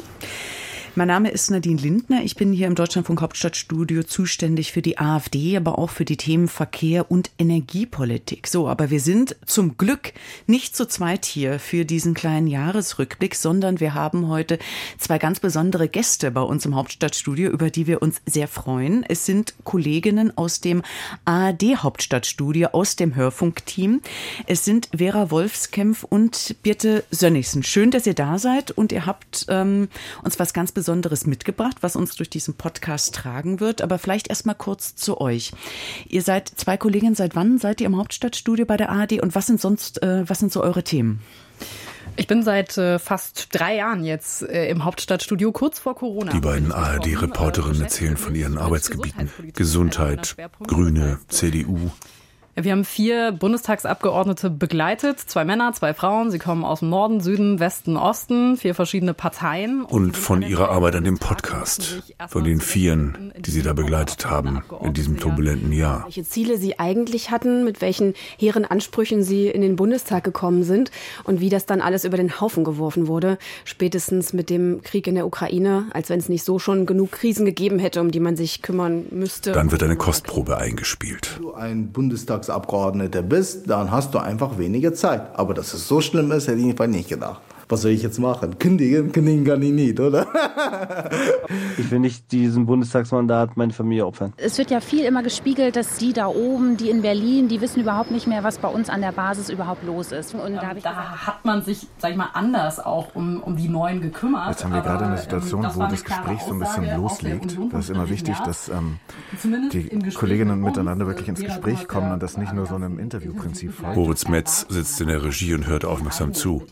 Mein Name ist Nadine Lindner. Ich bin hier im Deutschlandfunk Hauptstadtstudio zuständig für die AfD, aber auch für die Themen Verkehr und Energiepolitik. So, aber wir sind zum Glück nicht zu zweit hier für diesen kleinen Jahresrückblick, sondern wir haben heute zwei ganz besondere Gäste bei uns im Hauptstadtstudio, über die wir uns sehr freuen. Es sind Kolleginnen aus dem ARD Hauptstadtstudio, aus dem Hörfunkteam. Es sind Vera Wolfskämpf und Birte Sönnigsen. Schön, dass ihr da seid und ihr habt ähm, uns was ganz Besonderes Besonderes mitgebracht, was uns durch diesen Podcast tragen wird. Aber vielleicht erst mal kurz zu euch. Ihr seid zwei Kolleginnen. Seit wann seid ihr im Hauptstadtstudio bei der ARD und was sind sonst, äh, was sind so eure Themen? Ich bin seit äh, fast drei Jahren jetzt äh, im Hauptstadtstudio, kurz vor Corona. Die beiden ARD-Reporterinnen erzählen von ihren Arbeitsgebieten. Gesundheit, Grüne, CDU, wir haben vier Bundestagsabgeordnete begleitet, zwei Männer, zwei Frauen. Sie kommen aus dem Norden, Süden, Westen, Osten, vier verschiedene Parteien. Und von ihrer Arbeit an dem Podcast, von den Vieren, die sie da begleitet haben in diesem turbulenten Jahr. Welche Ziele sie eigentlich hatten, mit welchen hehren Ansprüchen sie in den Bundestag gekommen sind und wie das dann alles über den Haufen geworfen wurde, spätestens mit dem Krieg in der Ukraine, als wenn es nicht so schon genug Krisen gegeben hätte, um die man sich kümmern müsste. Dann wird eine Kostprobe eingespielt. Ein Bundestag Bundestagsabgeordneter bist, dann hast du einfach weniger Zeit. Aber dass es so schlimm ist, hätte ich nicht gedacht was soll ich jetzt machen? Kündigen? Kündigen kann ich nicht, oder? ich will nicht diesen Bundestagsmandat meine Familie opfern. Es wird ja viel immer gespiegelt, dass die da oben, die in Berlin, die wissen überhaupt nicht mehr, was bei uns an der Basis überhaupt los ist. Und da, da hat man sich, sag ich mal, anders auch um, um die Neuen gekümmert. Jetzt haben wir gerade eine Situation, das wo das Gespräch so ein bisschen loslegt. Da ist immer wichtig, dass ähm, die Kolleginnen miteinander wirklich ins Gespräch kommen und das nicht nur so einem Interviewprinzip folgt. Moritz Metz sitzt in der Regie und hört aufmerksam zu.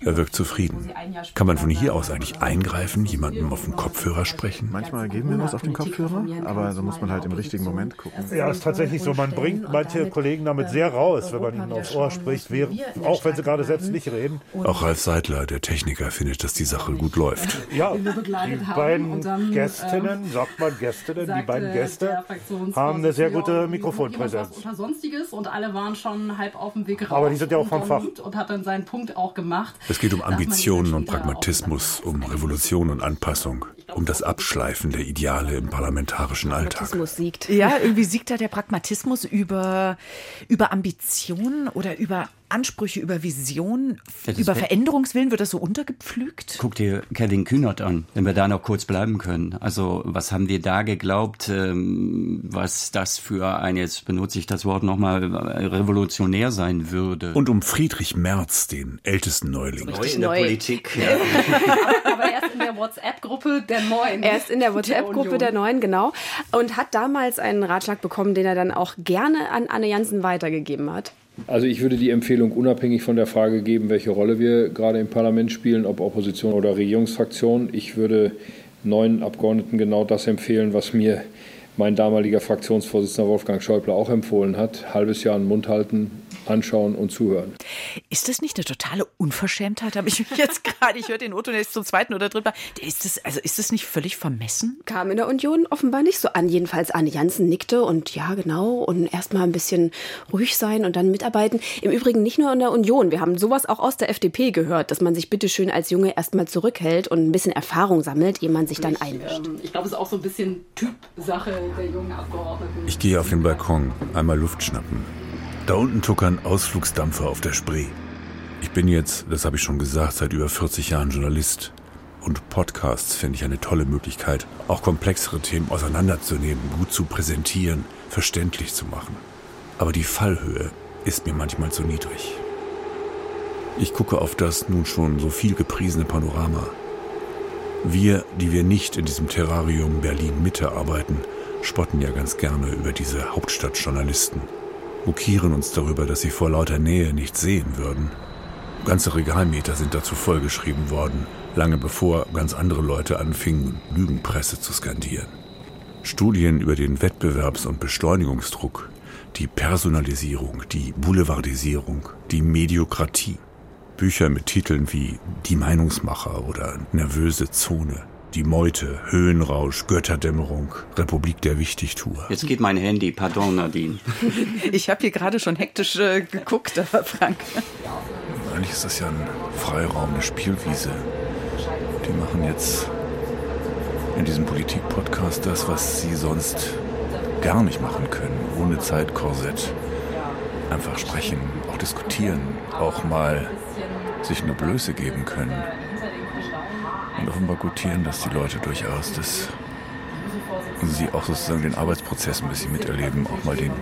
Er wirkt zufrieden. Kann man von hier aus eigentlich eingreifen, jemandem auf den Kopfhörer sprechen? Manchmal geben wir was auf den Kopfhörer, aber so muss man halt im richtigen Moment gucken. Ja, es ist tatsächlich so. Man bringt manche Kollegen damit sehr raus, wenn man ihnen aufs Ohr spricht, auch wenn sie gerade selbst nicht reden. Auch Ralf Seidler, der Techniker, findet, dass die Sache gut läuft. Ja, die beiden Gästinnen, ähm, sagt man Gästinnen, die beiden Gäste haben eine sehr gute Mikrofonpräsenz. Sonstiges und alle waren schon halb auf dem Weg raus. Aber die sind ja auch vom Fach. Und hat dann seinen Punkt auch gemacht. Es geht um Ambitionen und Pragmatismus, um Revolution und Anpassung, um das Abschleifen der Ideale im parlamentarischen Alltag. Siegt. Ja, irgendwie siegt da der Pragmatismus über, über Ambitionen oder über Ansprüche, über Vision, über Veränderungswillen, wird das so untergepflügt? Guck dir Kevin Kühnert an, wenn wir da noch kurz bleiben können. Also was haben wir da geglaubt, ähm, was das für ein, jetzt benutze ich das Wort nochmal, revolutionär sein würde. Und um Friedrich Merz, den ältesten Neuling. Neu in der neu. Politik. Ja. aber, aber erst in der WhatsApp-Gruppe der Neuen. Er ist in der WhatsApp-Gruppe der, der Neuen, genau. Und hat damals einen Ratschlag bekommen, den er dann auch gerne an Anne Jansen weitergegeben hat. Also ich würde die Empfehlung unabhängig von der Frage geben, welche Rolle wir gerade im Parlament spielen, ob Opposition oder Regierungsfraktion. Ich würde neuen Abgeordneten genau das empfehlen, was mir mein damaliger Fraktionsvorsitzender Wolfgang Schäuble auch empfohlen hat. Halbes Jahr einen Mund halten, anschauen und zuhören. Ist das nicht eine totale Unverschämtheit? Habe ich mich jetzt gerade, ich höre den Otto jetzt zum zweiten oder dritten Mal. Ist das, also ist das nicht völlig vermessen? Kam in der Union offenbar nicht so an. Jedenfalls Anne Janssen nickte und ja, genau. Und erstmal ein bisschen ruhig sein und dann mitarbeiten. Im Übrigen nicht nur in der Union. Wir haben sowas auch aus der FDP gehört, dass man sich bitteschön als Junge erstmal zurückhält und ein bisschen Erfahrung sammelt, ehe man sich dann einmischt. Ähm, ich glaube, es ist auch so ein bisschen Typsache Ich gehe auf den Balkon, einmal Luft schnappen. Da unten tuckern Ausflugsdampfer auf der Spree. Ich bin jetzt, das habe ich schon gesagt, seit über 40 Jahren Journalist. Und Podcasts finde ich eine tolle Möglichkeit, auch komplexere Themen auseinanderzunehmen, gut zu präsentieren, verständlich zu machen. Aber die Fallhöhe ist mir manchmal zu niedrig. Ich gucke auf das nun schon so viel gepriesene Panorama. Wir, die wir nicht in diesem Terrarium Berlin Mitte arbeiten, spotten ja ganz gerne über diese Hauptstadtjournalisten mokieren uns darüber, dass sie vor lauter Nähe nichts sehen würden. Ganze Regalmeter sind dazu vollgeschrieben worden, lange bevor ganz andere Leute anfingen, Lügenpresse zu skandieren. Studien über den Wettbewerbs- und Beschleunigungsdruck, die Personalisierung, die Boulevardisierung, die Mediokratie. Bücher mit Titeln wie Die Meinungsmacher oder Nervöse Zone. Die Meute, Höhenrausch, Götterdämmerung, Republik der Wichtigtour. Jetzt geht mein Handy, pardon Nadine. ich habe hier gerade schon hektisch äh, geguckt, aber Frank. Eigentlich ist das ja ein Freiraum, eine Spielwiese. Die machen jetzt in diesem Politik-Podcast das, was sie sonst gar nicht machen können, ohne Zeitkorsett. Einfach sprechen, auch diskutieren, auch mal sich eine Blöße geben können. Und offenbar gutieren das die Leute durchaus, dass sie auch sozusagen den Arbeitsprozess ein bisschen miterleben, auch mal den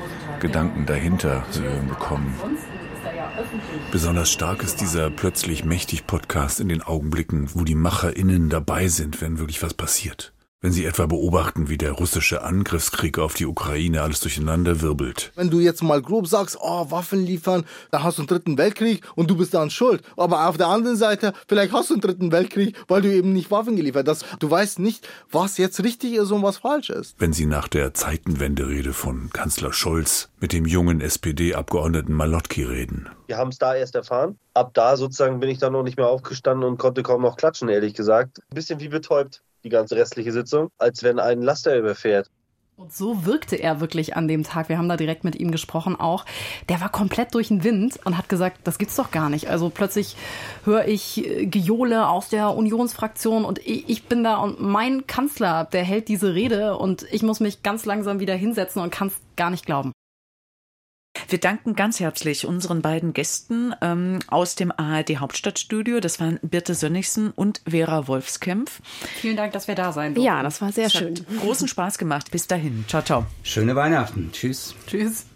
Gedanken dahinter zu hören bekommen. Besonders stark ist dieser plötzlich mächtig Podcast in den Augenblicken, wo die MacherInnen dabei sind, wenn wirklich was passiert. Wenn Sie etwa beobachten, wie der russische Angriffskrieg auf die Ukraine alles durcheinander wirbelt. Wenn du jetzt mal grob sagst, oh, Waffen liefern, dann hast du einen dritten Weltkrieg und du bist dann schuld. Aber auf der anderen Seite, vielleicht hast du einen dritten Weltkrieg, weil du eben nicht Waffen geliefert hast. Du weißt nicht, was jetzt richtig ist und was falsch ist. Wenn Sie nach der Zeitenwende-Rede von Kanzler Scholz mit dem jungen SPD-Abgeordneten Malotki reden. Wir haben es da erst erfahren. Ab da sozusagen bin ich dann noch nicht mehr aufgestanden und konnte kaum noch klatschen, ehrlich gesagt. Ein bisschen wie betäubt die ganze restliche Sitzung, als wenn ein Laster überfährt. Und so wirkte er wirklich an dem Tag. Wir haben da direkt mit ihm gesprochen auch. Der war komplett durch den Wind und hat gesagt, das gibt's doch gar nicht. Also plötzlich höre ich äh, Gejohle aus der Unionsfraktion und ich bin da und mein Kanzler, der hält diese Rede und ich muss mich ganz langsam wieder hinsetzen und kann es gar nicht glauben. Wir danken ganz herzlich unseren beiden Gästen ähm, aus dem ARD Hauptstadtstudio. Das waren Birte Sönnigsen und Vera Wolfskämpf. Vielen Dank, dass wir da sein durften. Ja, das war sehr Es schön. Hat großen Spaß gemacht. Bis dahin. Ciao, ciao. Schöne Weihnachten. Tschüss. Tschüss.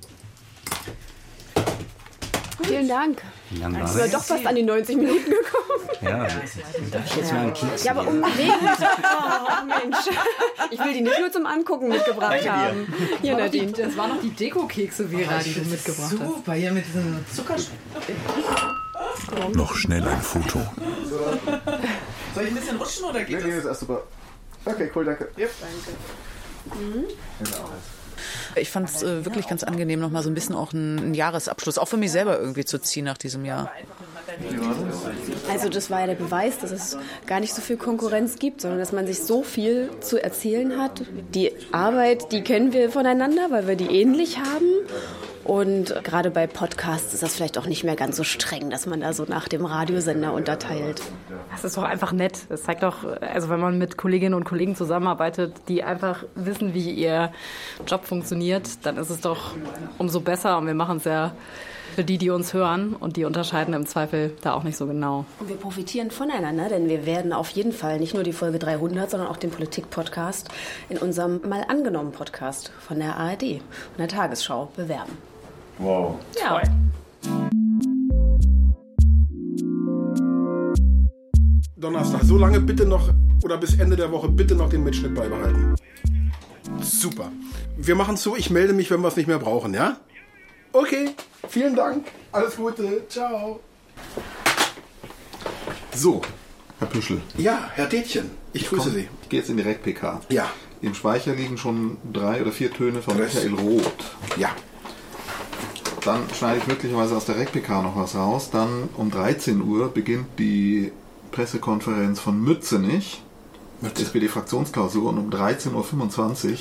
Vielen Dank. Wie lange war Also sind doch fast an die 90 Minuten gekommen. Ja, darf ich jetzt mal einen Keks Ja, aber unbedingt. Oh, Mensch. Ich will die nicht nur zum Angucken mitgebracht Danke haben. Hier, Das war noch die- Nadine. Das waren noch die Deko-Kekse, Vera, die du mitgebracht hast. Super, hier mit diesem Zuckerschokolade. Noch schnell ein Foto. Soll ich ein bisschen rutschen oder geht Nee, nee, das ist super. Okay, cool, danke. Yep. Ich fand es äh, wirklich ganz angenehm, noch mal so ein bisschen auch einen, einen Jahresabschluss, auch für mich selber irgendwie zu ziehen nach diesem Jahr. Also das war ja der Beweis, dass es gar nicht so viel Konkurrenz gibt, sondern dass man sich so viel zu erzählen hat. Die Arbeit, die kennen wir voneinander, weil wir die ähnlich haben. Und gerade bei Podcasts ist das vielleicht auch nicht mehr ganz so streng, dass man da so nach dem Radiosender unterteilt. Das ist doch einfach nett. Das zeigt doch, also wenn man mit Kolleginnen und Kollegen zusammenarbeitet, die einfach wissen, wie ihr Job funktioniert, dann ist es doch umso besser. Und wir machen es ja für die, die uns hören und die unterscheiden im Zweifel da auch nicht so genau. Und wir profitieren voneinander, denn wir werden auf jeden Fall nicht nur die Folge 300, sondern auch den Politik-Podcast in unserem mal angenommen Podcast von der ARD und der Tagesschau bewerben. Wow. Ja. Donnerstag. So lange bitte noch oder bis Ende der Woche bitte noch den Mitschnitt beibehalten. Super. Wir machen so, ich melde mich, wenn wir es nicht mehr brauchen, ja? Okay, vielen Dank. Alles Gute. Ciao. So, Herr Püschel. Ja, Herr Detchen, ich grüße komm- Sie. Ich gehe jetzt in direkt PK. Ja. Im Speicher liegen schon drei oder vier Töne von. Michael Roth. Ja. Dann schneide ich möglicherweise aus der REC-PK noch was raus. Dann um 13 Uhr beginnt die Pressekonferenz von Mützenich. SPD-Fraktionsklausur. Und um 13.25 Uhr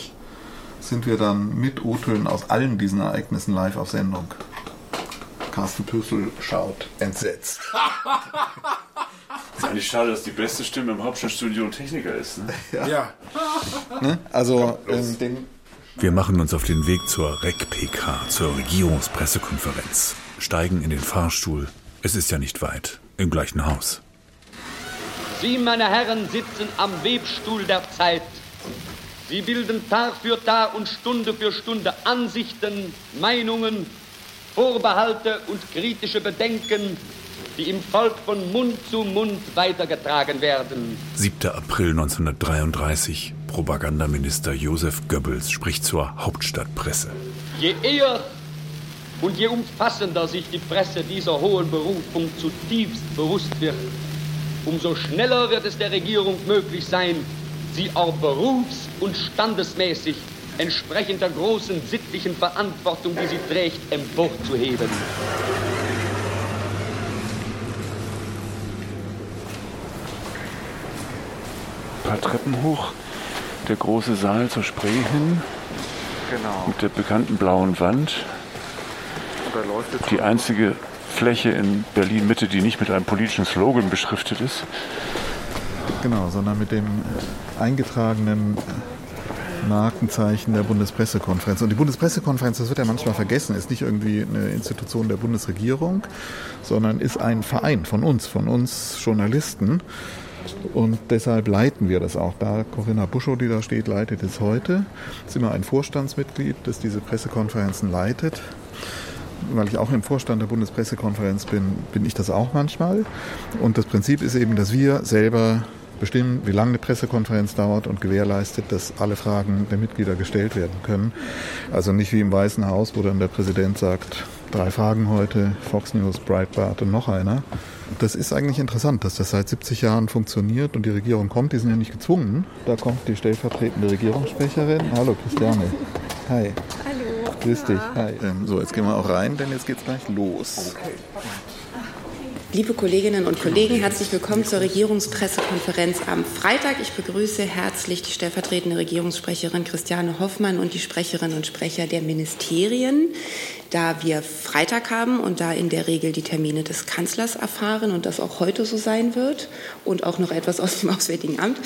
sind wir dann mit O-Tönen aus allen diesen Ereignissen live auf Sendung. Carsten Püssel schaut entsetzt. Ist eigentlich schade, dass die beste Stimme im Hauptstadtstudio ein Techniker ist. Ne? Ja. Ne? Also ähm, den Wir machen uns auf den Weg zur REC-PK, zur Regierungspressekonferenz, steigen in den Fahrstuhl. Es ist ja nicht weit, im gleichen Haus. Sie, meine Herren, sitzen am Webstuhl der Zeit. Sie bilden Tag für Tag und Stunde für Stunde Ansichten, Meinungen, Vorbehalte und kritische Bedenken, die im Volk von Mund zu Mund weitergetragen werden. 7. April 1933. Propagandaminister Josef Goebbels spricht zur Hauptstadtpresse. Je eher und je umfassender sich die Presse dieser hohen Berufung zutiefst bewusst wird, umso schneller wird es der Regierung möglich sein, sie auch berufs- und standesmäßig entsprechend der großen sittlichen Verantwortung, die sie trägt, emporzuheben. paar Treppen hoch. Der große Saal zur Spree hin. Genau. Mit der bekannten blauen Wand. Die einzige Fläche in Berlin Mitte, die nicht mit einem politischen Slogan beschriftet ist. Genau, sondern mit dem eingetragenen Markenzeichen der Bundespressekonferenz. Und die Bundespressekonferenz, das wird ja manchmal vergessen, ist nicht irgendwie eine Institution der Bundesregierung, sondern ist ein Verein von uns, von uns Journalisten. Und deshalb leiten wir das auch. Da Corinna Buschow, die da steht, leitet es heute. Ist immer ein Vorstandsmitglied, das diese Pressekonferenzen leitet. Weil ich auch im Vorstand der Bundespressekonferenz bin, bin ich das auch manchmal. Und das Prinzip ist eben, dass wir selber bestimmen, wie lange eine Pressekonferenz dauert und gewährleistet, dass alle Fragen der Mitglieder gestellt werden können. Also nicht wie im Weißen Haus, wo dann der Präsident sagt, drei Fragen heute, Fox News, Breitbart und noch einer. Das ist eigentlich interessant, dass das seit 70 Jahren funktioniert und die Regierung kommt. Die sind ja nicht gezwungen. Da kommt die stellvertretende Regierungssprecherin. Hallo Christiane. Hi. Hallo. Grüß dich. Hi. Ähm, so, jetzt gehen wir auch rein, denn jetzt geht's gleich los. Okay. Liebe Kolleginnen und Kollegen, herzlich willkommen zur Regierungspressekonferenz am Freitag. Ich begrüße herzlich die stellvertretende Regierungssprecherin Christiane Hoffmann und die Sprecherinnen und Sprecher der Ministerien. Da wir Freitag haben und da in der Regel die Termine des Kanzlers erfahren und das auch heute so sein wird und auch noch etwas aus dem Auswärtigen Amt.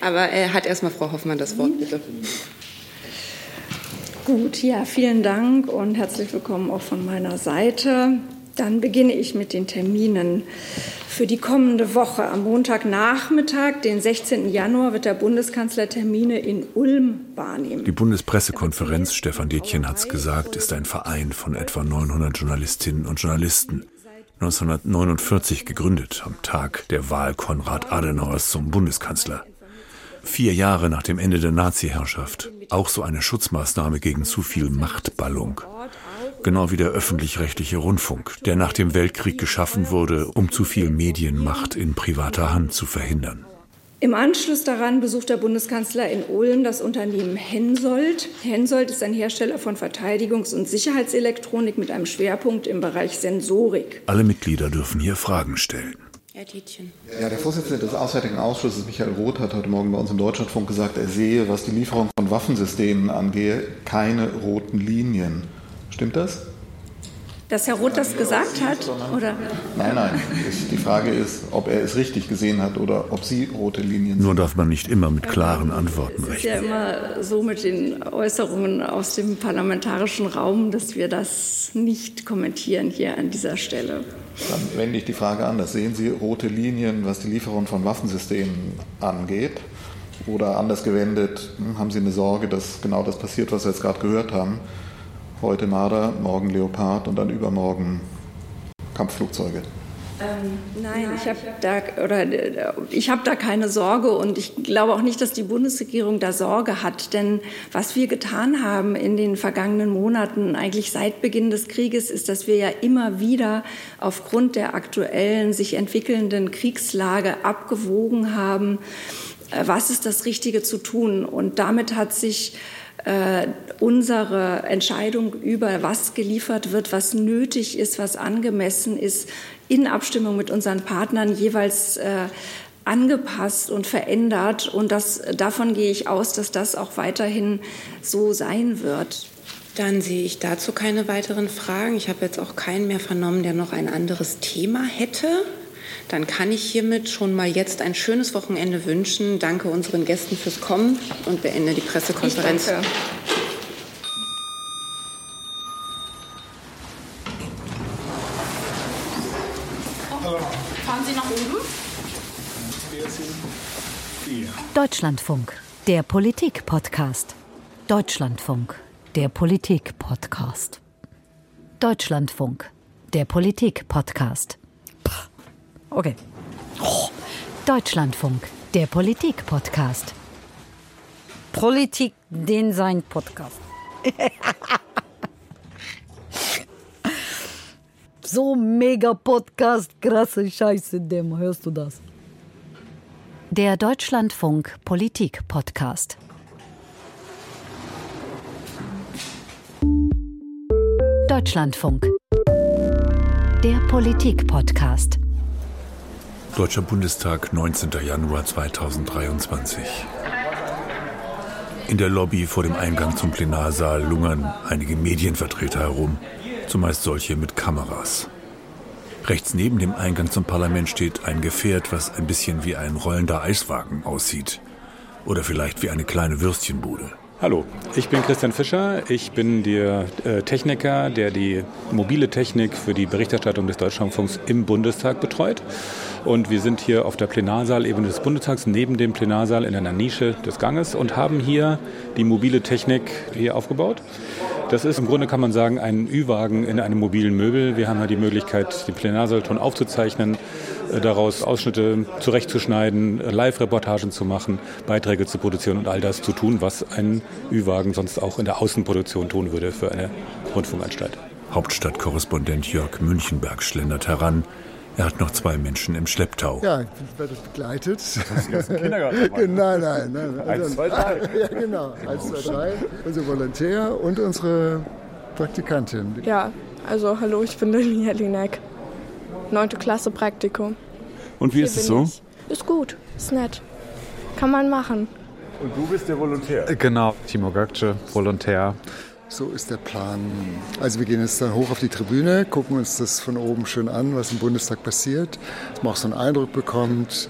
Aber äh, hat erstmal Frau Hoffmann das Wort, bitte. Gut, ja, vielen Dank und herzlich willkommen auch von meiner Seite. Dann beginne ich mit den Terminen für die kommende Woche. Am Montagnachmittag, den 16. Januar, wird der Bundeskanzler Termine in Ulm wahrnehmen. Die Bundespressekonferenz, Stefan Detjen hat es gesagt, ist ein Verein von etwa 900 Journalistinnen und Journalisten. 1949 gegründet, am Tag der Wahl Konrad Adenauers zum Bundeskanzler. Vier Jahre nach dem Ende der Nazi-Herrschaft. Auch so eine Schutzmaßnahme gegen zu viel Machtballung genau wie der öffentlich-rechtliche Rundfunk, der nach dem Weltkrieg geschaffen wurde, um zu viel Medienmacht in privater Hand zu verhindern. Im Anschluss daran besucht der Bundeskanzler in Ulm das Unternehmen Hensoldt. Hensoldt ist ein Hersteller von Verteidigungs- und Sicherheitselektronik mit einem Schwerpunkt im Bereich Sensorik. Alle Mitglieder dürfen hier Fragen stellen. Herr Tietjen. Ja, der Vorsitzende des Auswärtigen Ausschusses, Michael Roth, hat heute Morgen bei uns im Deutschlandfunk gesagt, er sehe, was die Lieferung von Waffensystemen angehe, keine roten Linien. Stimmt das? Dass Herr Roth das gesagt hat? Oder? Nein, nein. Die Frage ist, ob er es richtig gesehen hat oder ob Sie rote Linien sehen. Nur darf man nicht immer mit klaren Antworten rechnen. Es ist ja immer so mit den Äußerungen aus dem parlamentarischen Raum, dass wir das nicht kommentieren hier an dieser Stelle. Dann wende ich die Frage anders. Sehen Sie rote Linien, was die Lieferung von Waffensystemen angeht? Oder anders gewendet, hm, haben Sie eine Sorge, dass genau das passiert, was wir jetzt gerade gehört haben? Heute Marder, morgen Leopard und dann übermorgen Kampfflugzeuge. Ähm, nein, ich habe da oder ich habe da keine Sorge und ich glaube auch nicht, dass die Bundesregierung da Sorge hat, denn was wir getan haben in den vergangenen Monaten, eigentlich seit Beginn des Krieges, ist, dass wir ja immer wieder aufgrund der aktuellen sich entwickelnden Kriegslage abgewogen haben, äh, was ist das Richtige zu tun und damit hat sich äh, unsere Entscheidung über was geliefert wird, was nötig ist, was angemessen ist, in Abstimmung mit unseren Partnern jeweils äh, angepasst und verändert. Und das, davon gehe ich aus, dass das auch weiterhin so sein wird. Dann sehe ich dazu keine weiteren Fragen. Ich habe jetzt auch keinen mehr vernommen, der noch ein anderes Thema hätte dann kann ich hiermit schon mal jetzt ein schönes Wochenende wünschen. Danke unseren Gästen fürs Kommen und beende die Pressekonferenz. Ich danke. Fahren Sie nach oben? Deutschlandfunk, der Politik-Podcast. Deutschlandfunk, der Politik-Podcast. Deutschlandfunk, der Politik-Podcast. Okay. Oh. Deutschlandfunk, der Politik-Podcast. Politik, den sein Podcast. so mega Podcast, krasse Scheiße, dem hörst du das? Der Deutschlandfunk Politik Podcast. Deutschlandfunk. Der Politik Podcast. Deutscher Bundestag, 19. Januar 2023. In der Lobby vor dem Eingang zum Plenarsaal lungern einige Medienvertreter herum, zumeist solche mit Kameras. Rechts neben dem Eingang zum Parlament steht ein Gefährt, was ein bisschen wie ein rollender Eiswagen aussieht. Oder vielleicht wie eine kleine Würstchenbude. Hallo, ich bin Christian Fischer. Ich bin der äh, Techniker, der die mobile Technik für die Berichterstattung des Deutschlandfunks im Bundestag betreut. Und wir sind hier auf der Plenarsaalebene des Bundestags neben dem Plenarsaal in einer Nische des Ganges und haben hier die mobile Technik hier aufgebaut. Das ist im Grunde, kann man sagen, ein Ü-Wagen in einem mobilen Möbel. Wir haben hier die Möglichkeit, den Plenarsaalton aufzuzeichnen, äh, daraus Ausschnitte zurechtzuschneiden, äh, Live-Reportagen zu machen, Beiträge zu produzieren und all das zu tun, was ein Ü-Wagen sonst auch in der Außenproduktion tun würde für eine Rundfunkanstalt. Hauptstadtkorrespondent Jörg Münchenberg schlendert heran. Er hat noch zwei Menschen im Schlepptau. Ja, ich werde begleitet. Das ist ein Kindergarten. nein, nein, nein. Also, Eins, zwei, drei. Ja, genau. Eins, zwei, drei. Unser Volontär und unsere Praktikantin. Ja, also hallo, ich bin Lilly Jelinek. Neunte Klasse Praktikum. Und wie Hier ist es so? Ich. Ist gut, ist nett. Kann man machen. Und du bist der Volontär? Genau, Timo Gökce, Volontär. So ist der Plan. Also wir gehen jetzt dann hoch auf die Tribüne, gucken uns das von oben schön an, was im Bundestag passiert, dass man auch so einen Eindruck bekommt,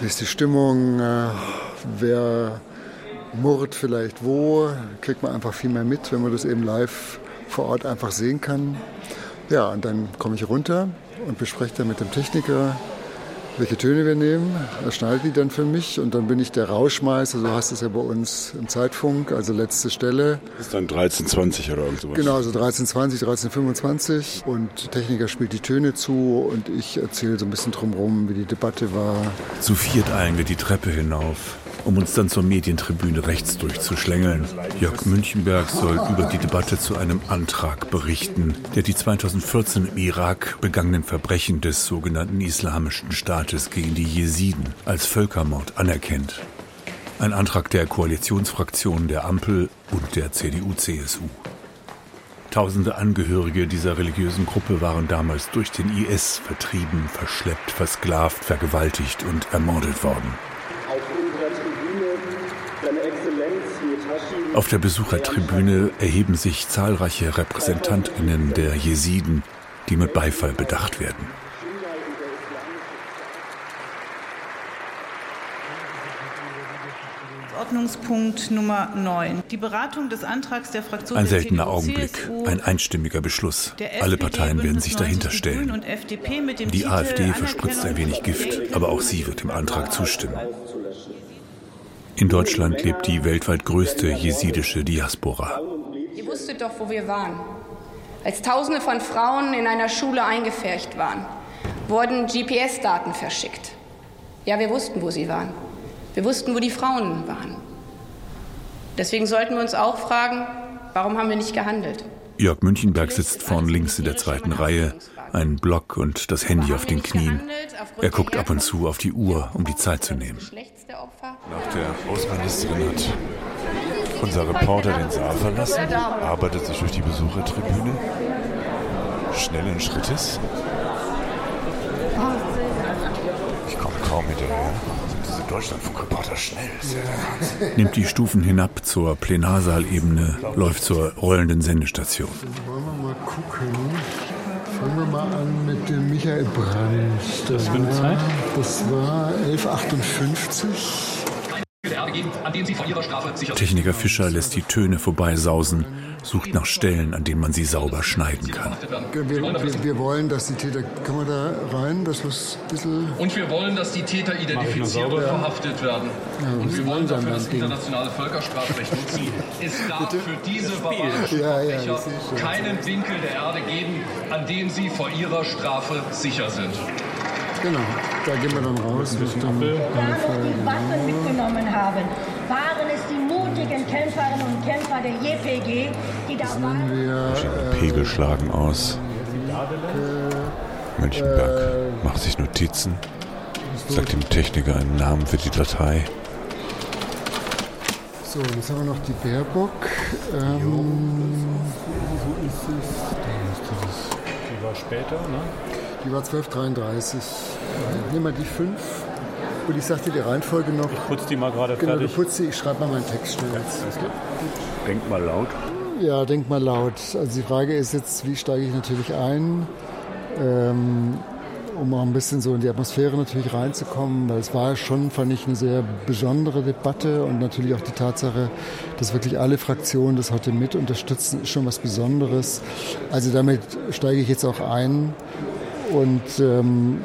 wie ist die Stimmung, äh, wer murrt vielleicht wo, kriegt man einfach viel mehr mit, wenn man das eben live vor Ort einfach sehen kann. Ja, und dann komme ich runter und bespreche dann mit dem Techniker, welche Töne wir nehmen. Er schneidet die dann für mich und dann bin ich der Rauschmeister, so heißt es ja bei uns im Zeitfunk, also letzte Stelle. Das ist dann 1320 oder irgend sowas. Genau, so 1320, 1325 und der Techniker spielt die Töne zu und ich erzähle so ein bisschen drumherum, wie die Debatte war. Zu viert eilen wir die Treppe hinauf, um uns dann zur Medientribüne rechts durchzuschlängeln. Jörg Münchenberg soll über die Debatte zu einem Antrag berichten, der die 2014 im Irak begangenen Verbrechen des sogenannten Islamischen Staates gegen die Jesiden als Völkermord anerkennt. Ein Antrag der Koalitionsfraktionen der Ampel und der CDU-CSU. Tausende Angehörige dieser religiösen Gruppe waren damals durch den IS vertrieben, verschleppt, versklavt, vergewaltigt und ermordet worden. Auf der Besuchertribüne erheben sich zahlreiche Repräsentantinnen der Jesiden, die mit Beifall bedacht werden. Ordnungspunkt Nummer 9. Die Beratung des Antrags der Fraktion Ein seltener CDU, Augenblick, CSU, ein einstimmiger Beschluss. Alle Parteien werden sich dahinter 90 Die Grünen stellen. Die AfD verspritzt ein wenig Gift, aber auch sie wird dem Antrag zustimmen. In Deutschland lebt die weltweit größte jesidische Diaspora. Ihr wusstet doch, wo wir waren. Als Tausende von Frauen in einer Schule eingepfercht waren, wurden GPS-Daten verschickt. Ja, wir wussten, wo sie waren. Wir wussten, wo die Frauen waren. Deswegen sollten wir uns auch fragen, warum haben wir nicht gehandelt? Jörg Münchenberg sitzt vorn links in der zweiten Reihe, ein Block und das Handy auf den Knien. Er guckt ab und zu auf die Uhr, um die Zeit zu nehmen. Nach der Außenministerin hat unser Reporter den Saal verlassen, arbeitet sich durch die Besuchertribüne, schnellen Schrittes. Ich komme kaum hinterher. Sind diese Deutschlandfunkreporter schnell? Ja. Nimmt die Stufen hinab zur Plenarsaalebene, läuft zur rollenden Sendestation. Wollen wir mal gucken. Fangen wir mal an mit dem Michael Brandt. Das eine war- Zeit? Das war 1158. an dem Sie vor Ihrer Strafe sicher Techniker Fischer lässt die Töne vorbeisausen, sucht nach Stellen, an denen man sie sauber schneiden kann. Wir, wir, wir wollen, dass die Täter. Kann man da rein? Das muss ein bisschen. Und wir wollen, dass die Täter identifiziert und verhaftet werden. Ja, und wir wollen dafür das Ding. internationale Völkerstrafrecht nutzen. Es darf für diese Ja, ja, keinen Winkel der Erde geben, an dem sie vor ihrer Strafe sicher sind. Genau, da gehen wir dann raus. Mit dem die Waffen mitgenommen haben, waren es die mutigen Kämpferinnen und Kämpfer der JPG, die da waren. wir, Pegel schlagen aus. Münchenberg macht sich Notizen, sagt dem Techniker einen Namen für die Datei. So, jetzt haben wir noch die Baerbock. Ähm, wo ist es? Da ist dieses. Die war später, ne? Die war 1233. Nimm mal die 5. Und ich sagte die Reihenfolge noch. Ich putze die mal gerade genau, fertig. Du putzt die, ich schreibe mal meinen Text schnell. Denk mal laut. Ja, denk mal laut. Also die Frage ist jetzt, wie steige ich natürlich ein, ähm, um auch ein bisschen so in die Atmosphäre natürlich reinzukommen, weil es war schon, fand ich, eine sehr besondere Debatte und natürlich auch die Tatsache, dass wirklich alle Fraktionen das heute mit unterstützen, ist schon was Besonderes. Also damit steige ich jetzt auch ein und ähm,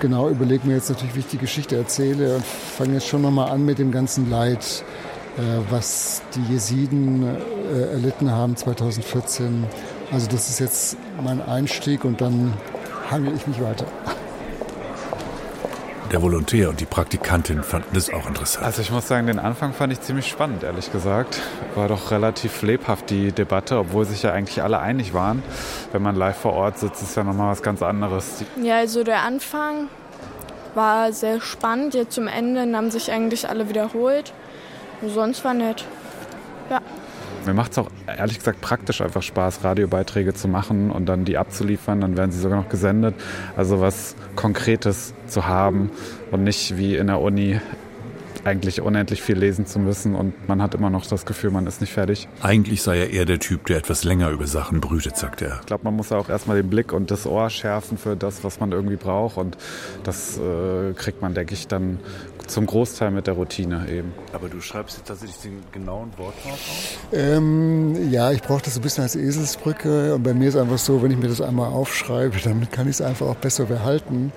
genau überlege mir jetzt natürlich, wie ich die Geschichte erzähle und fange jetzt schon nochmal an mit dem ganzen Leid, äh, was die Jesiden äh, erlitten haben 2014. Also das ist jetzt mein Einstieg und dann hangel ich mich weiter. Der Volontär und die Praktikantin fanden es auch interessant. Also ich muss sagen, den Anfang fand ich ziemlich spannend, ehrlich gesagt. War doch relativ lebhaft die Debatte, obwohl sich ja eigentlich alle einig waren. Wenn man live vor Ort sitzt, ist ja nochmal was ganz anderes. Ja, also der Anfang war sehr spannend. Jetzt zum Ende haben sich eigentlich alle wiederholt. Sonst war nett. Ja. Mir macht es auch ehrlich gesagt praktisch einfach Spaß, Radiobeiträge zu machen und dann die abzuliefern. Dann werden sie sogar noch gesendet. Also was Konkretes zu haben und nicht wie in der Uni eigentlich unendlich viel lesen zu müssen und man hat immer noch das Gefühl, man ist nicht fertig. Eigentlich sei er eher der Typ, der etwas länger über Sachen brütet, sagt er. Ich glaube, man muss auch erstmal den Blick und das Ohr schärfen für das, was man irgendwie braucht und das äh, kriegt man, denke ich, dann zum Großteil mit der Routine eben. Aber du schreibst jetzt tatsächlich den genauen Wortlaut auf? Ähm, ja, ich brauche das so ein bisschen als Eselsbrücke und bei mir ist einfach so, wenn ich mir das einmal aufschreibe, dann kann ich es einfach auch besser behalten.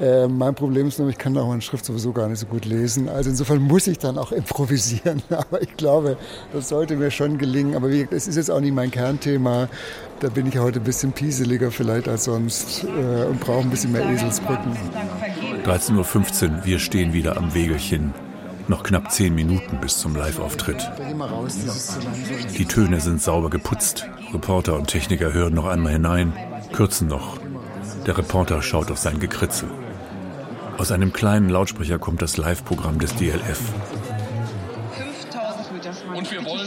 Äh, mein Problem ist nur, ich kann auch meine Schrift sowieso gar nicht so gut lesen. Also insofern muss ich dann auch improvisieren. Aber ich glaube, das sollte mir schon gelingen. Aber wie, es ist jetzt auch nicht mein Kernthema. Da bin ich heute ein bisschen pieseliger vielleicht als sonst äh, und brauche ein bisschen mehr Eselsbrücken. 13.15 Uhr, wir stehen wieder am Wegelchen. Noch knapp zehn Minuten bis zum Live-Auftritt. Die Töne sind sauber geputzt. Reporter und Techniker hören noch einmal hinein, kürzen noch. Der Reporter schaut auf sein Gekritzel. Aus einem kleinen Lautsprecher kommt das Live-Programm des DLF. Und wir wollen.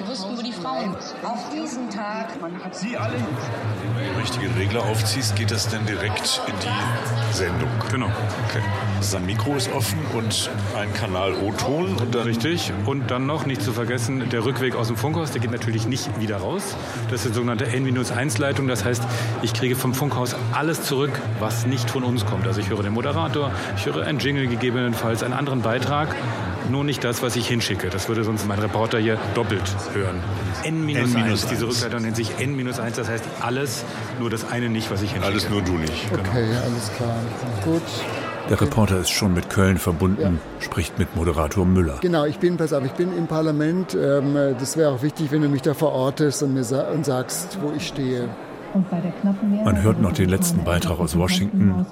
Sie wussten, wo die Frauen auf diesen Tag. Sie alle. Wenn du die richtigen Regler aufziehst, geht das dann direkt in die Sendung. Genau. Okay. Sein Mikro ist offen und ein Kanal O-Ton und dann. Richtig. Und dann noch, nicht zu vergessen, der Rückweg aus dem Funkhaus, der geht natürlich nicht wieder raus. Das ist die sogenannte N-1-Leitung. Das heißt, ich kriege vom Funkhaus alles zurück, was nicht von uns kommt. Also ich höre den Moderator, ich höre einen Jingle gegebenenfalls, einen anderen Beitrag. Nur nicht das, was ich hinschicke. Das würde sonst mein Reporter hier doppelt hören. N-1, diese Rückleitung nennt sich N-1, das heißt alles, nur das eine nicht, was ich hinschicke. Alles nur du nicht. Okay, alles klar. Gut. Der Reporter ist schon mit Köln verbunden, spricht mit Moderator Müller. Genau, ich bin, pass auf, ich bin im Parlament. Ähm, das wäre auch wichtig, wenn du mich da verortest und mir und sagst, wo ich stehe. Man hört noch den letzten Beitrag aus Washington.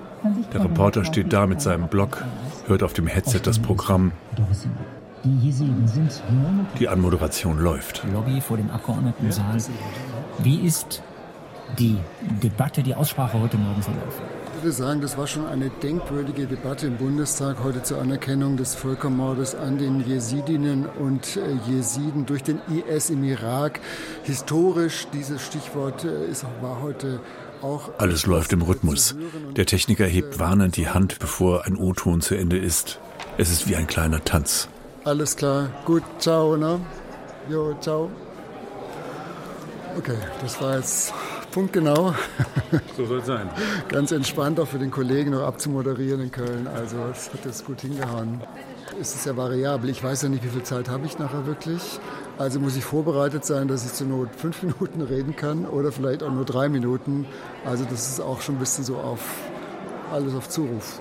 Der Reporter steht da mit seinem Blog, hört auf dem Headset das Programm. Die Anmoderation läuft. Lobby vor dem Abgeordnetensaal. Wie ist die Debatte, die Aussprache heute Morgen verlaufen? Ich würde sagen, das war schon eine denkwürdige Debatte im Bundestag heute zur Anerkennung des Völkermordes an den Jesidinnen und äh, Jesiden durch den IS im Irak. Historisch, dieses Stichwort äh, ist, war heute. Alles läuft im Rhythmus. Der Techniker hebt warnend die Hand, bevor ein O-Ton zu Ende ist. Es ist wie ein kleiner Tanz. Alles klar, gut, ciao, ne? Jo, ciao. Okay, das war jetzt punktgenau. So soll es sein. Ganz entspannt auch für den Kollegen noch abzumoderieren in Köln. Also es hat jetzt gut hingehauen. Es ist ja variabel. Ich weiß ja nicht, wie viel Zeit habe ich nachher wirklich. Also muss ich vorbereitet sein, dass ich zur Not fünf Minuten reden kann oder vielleicht auch nur drei Minuten. Also das ist auch schon ein bisschen so auf alles auf Zuruf.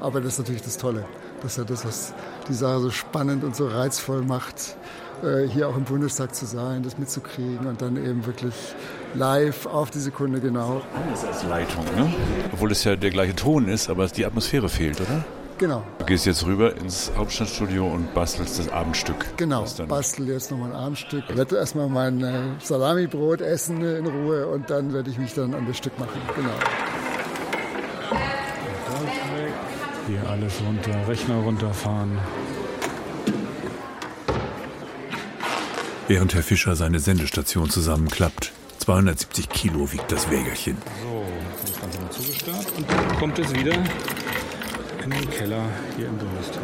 Aber das ist natürlich das Tolle. Das ist ja das, was die Sache so spannend und so reizvoll macht, äh, hier auch im Bundestag zu sein, das mitzukriegen und dann eben wirklich live auf die Sekunde genau. Anders als Leitung, ne? Obwohl es ja der gleiche Ton ist, aber die Atmosphäre fehlt, oder? Genau. Du gehst jetzt rüber ins Hauptstadtstudio und bastelst das Abendstück. Genau, bastel jetzt nochmal ein Abendstück. Ich werde erstmal mein äh, Salamibrot essen äh, in Ruhe und dann werde ich mich dann an das Stück machen. Genau. Hier alles runter, Rechner runterfahren. Während Herr Fischer seine Sendestation zusammenklappt. 270 Kilo wiegt das Wägerchen. So, das Ganze mal. Neustart und dann kommt es wieder in den Keller hier im Bundestag.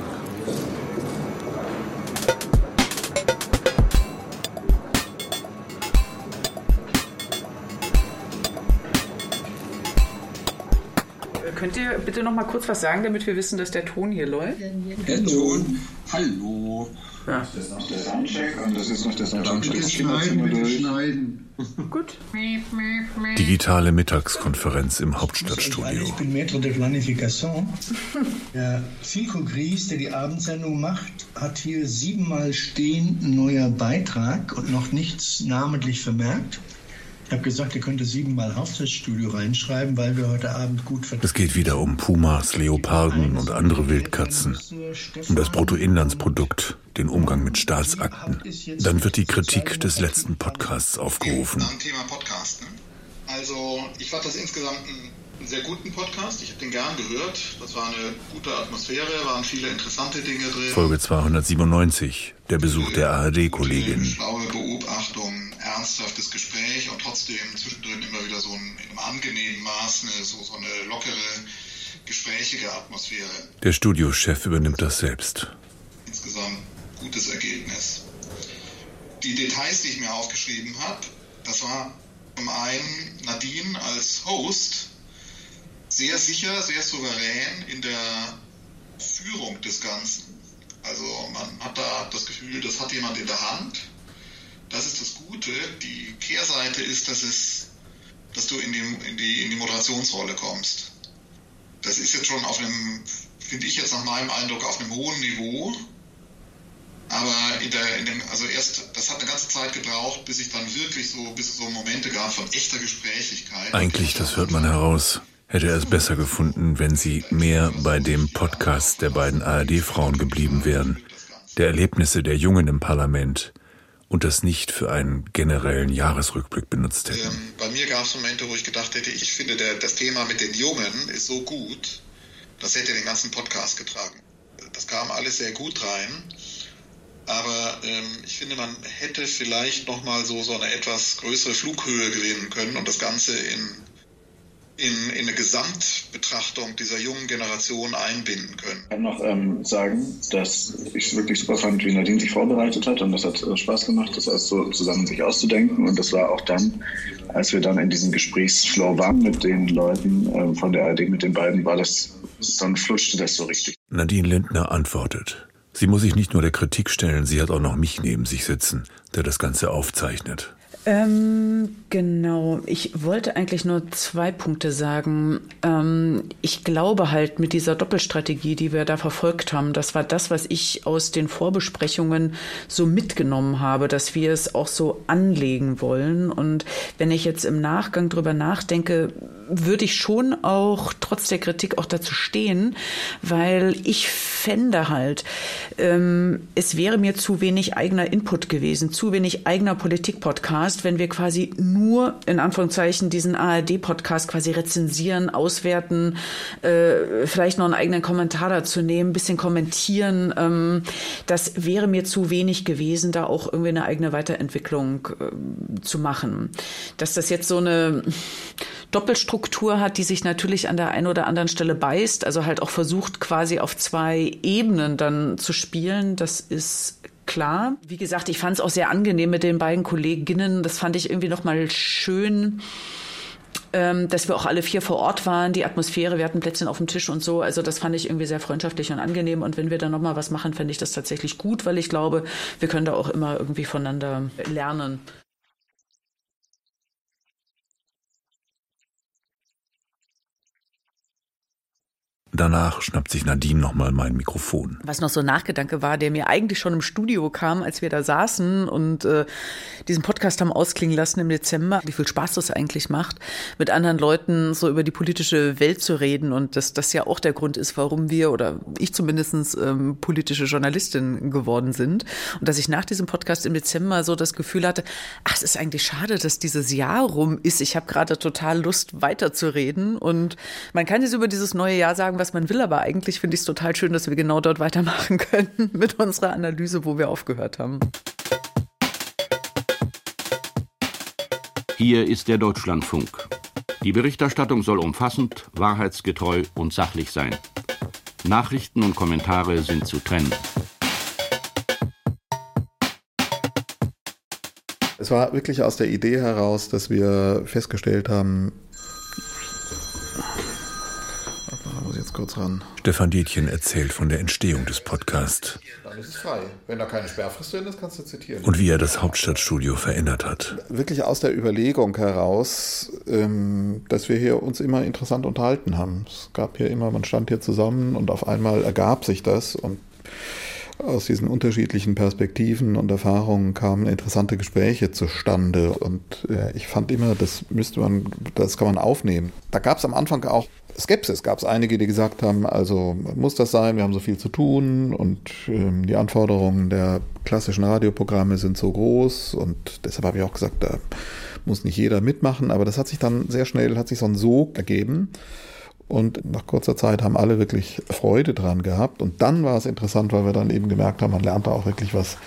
Könnt ihr bitte noch mal kurz was sagen, damit wir wissen, dass der Ton hier läuft? Der Ton, hallo. Ja. Das ist noch der Soundcheck und das ist noch der Soundcheck. Bitte schneiden, bitte schneiden. Gut. Digitale Mittagskonferenz im Hauptstadtstudio. Ich bin Maître de Planification. Der Filko Gries, der die Abendsendung macht, hat hier siebenmal stehen neuer Beitrag und noch nichts namentlich vermerkt. Ich habe gesagt, er könnte siebenmal Hauptstadtstudio reinschreiben, weil wir heute Abend gut vertreten Es geht wieder um Pumas, Leoparden und andere Wildkatzen, um das Bruttoinlandsprodukt, den Umgang mit Staatsakten. Dann wird die Kritik des letzten Podcasts aufgerufen. Thema Podcast. Ne? Also ich fand das insgesamt einen sehr guten Podcast. Ich habe den gern gehört. Das war eine gute Atmosphäre, waren viele interessante Dinge drin. Folge 297, der Besuch der ARD-Kollegin. Schlaue Beobachtung, ernsthaftes Gespräch und trotzdem zwischendrin immer wieder so ein, in einem angenehmen Maß eine, so, so eine lockere, gesprächige Atmosphäre. Der Studiochef übernimmt das selbst. Insgesamt gutes Ergebnis. Die Details, die ich mir aufgeschrieben habe, das war zum einen Nadine als Host sehr sicher, sehr souverän in der Führung des Ganzen. Also man hat da das Gefühl, das hat jemand in der Hand. Das ist das Gute. Die Kehrseite ist, dass es, dass du in die, in die, in die Moderationsrolle kommst. Das ist jetzt schon auf einem, finde ich jetzt nach meinem Eindruck, auf einem hohen Niveau. Aber in der, in dem, also erst, das hat eine ganze Zeit gebraucht, bis ich dann wirklich so, bis es so Momente gab von echter Gesprächigkeit. Eigentlich, das hört man heraus, hätte es besser gefunden, wenn sie mehr bei dem Podcast der beiden ARD-Frauen geblieben wären. Der Erlebnisse der Jungen im Parlament und das nicht für einen generellen Jahresrückblick benutzt hätten. Ähm, bei mir gab es Momente, wo ich gedacht hätte, ich finde, der, das Thema mit den Jungen ist so gut, das hätte den ganzen Podcast getragen. Das kam alles sehr gut rein. Aber ähm, ich finde, man hätte vielleicht noch mal so, so eine etwas größere Flughöhe gewinnen können und das Ganze in, in, in eine Gesamtbetrachtung dieser jungen Generation einbinden können. Ich kann noch ähm, sagen, dass ich es wirklich super fand, wie Nadine sich vorbereitet hat und das hat äh, Spaß gemacht, das alles so zusammen sich auszudenken und das war auch dann, als wir dann in diesem Gesprächsflow waren mit den Leuten ähm, von der ARD, mit den beiden, war das, dann flutschte das so richtig. Nadine Lindner antwortet. Sie muss sich nicht nur der Kritik stellen, sie hat auch noch mich neben sich sitzen, der das Ganze aufzeichnet. Ähm, genau. Ich wollte eigentlich nur zwei Punkte sagen. Ähm, ich glaube halt mit dieser Doppelstrategie, die wir da verfolgt haben, das war das, was ich aus den Vorbesprechungen so mitgenommen habe, dass wir es auch so anlegen wollen. Und wenn ich jetzt im Nachgang drüber nachdenke, würde ich schon auch trotz der Kritik auch dazu stehen, weil ich fände halt, ähm, es wäre mir zu wenig eigener Input gewesen, zu wenig eigener Politik-Podcast, wenn wir quasi nur in Anführungszeichen diesen ARD-Podcast quasi rezensieren, auswerten, äh, vielleicht noch einen eigenen Kommentar dazu nehmen, ein bisschen kommentieren. Ähm, das wäre mir zu wenig gewesen, da auch irgendwie eine eigene Weiterentwicklung äh, zu machen. Dass das jetzt so eine Doppelstruktur hat, die sich natürlich an der einen oder anderen Stelle beißt, also halt auch versucht quasi auf zwei Ebenen dann zu spielen, das ist klar. Wie gesagt, ich fand es auch sehr angenehm mit den beiden Kolleginnen. Das fand ich irgendwie nochmal schön ähm, dass wir auch alle vier vor Ort waren, die Atmosphäre, wir hatten Plätzchen auf dem Tisch und so. Also das fand ich irgendwie sehr freundschaftlich und angenehm. Und wenn wir dann nochmal was machen, fände ich das tatsächlich gut, weil ich glaube, wir können da auch immer irgendwie voneinander lernen. Danach schnappt sich Nadine nochmal mein Mikrofon. Was noch so ein Nachgedanke war, der mir eigentlich schon im Studio kam, als wir da saßen und äh, diesen Podcast haben ausklingen lassen im Dezember, wie viel Spaß das eigentlich macht, mit anderen Leuten so über die politische Welt zu reden und dass das ja auch der Grund ist, warum wir oder ich zumindest ähm, politische Journalistin geworden sind. Und dass ich nach diesem Podcast im Dezember so das Gefühl hatte, ach, es ist eigentlich schade, dass dieses Jahr rum ist. Ich habe gerade total Lust, weiterzureden. Und man kann jetzt über dieses neue Jahr sagen, was man will, aber eigentlich finde ich es total schön, dass wir genau dort weitermachen können mit unserer Analyse, wo wir aufgehört haben. Hier ist der Deutschlandfunk. Die Berichterstattung soll umfassend, wahrheitsgetreu und sachlich sein. Nachrichten und Kommentare sind zu trennen. Es war wirklich aus der Idee heraus, dass wir festgestellt haben, da muss ich jetzt kurz ran. Stefan Dietjen erzählt von der Entstehung des Podcasts. Dann ist es frei. Wenn da keine Sperrfrist drin ist, kannst du zitieren. Und wie er das Hauptstadtstudio verändert hat. Wirklich aus der Überlegung heraus, ähm, dass wir hier uns immer interessant unterhalten haben. Es gab hier immer, man stand hier zusammen und auf einmal ergab sich das und aus diesen unterschiedlichen Perspektiven und Erfahrungen kamen interessante Gespräche zustande. Und äh, ich fand immer, das müsste man, das kann man aufnehmen. Da gab es am Anfang auch Skepsis. Gab es einige, die gesagt haben, also muss das sein, wir haben so viel zu tun und ähm, die Anforderungen der klassischen Radioprogramme sind so groß und deshalb habe ich auch gesagt, da muss nicht jeder mitmachen, aber das hat sich dann sehr schnell, hat sich so ein Sog ergeben. Und nach kurzer Zeit haben alle wirklich Freude dran gehabt. Und dann war es interessant, weil wir dann eben gemerkt haben, man lernt da auch wirklich was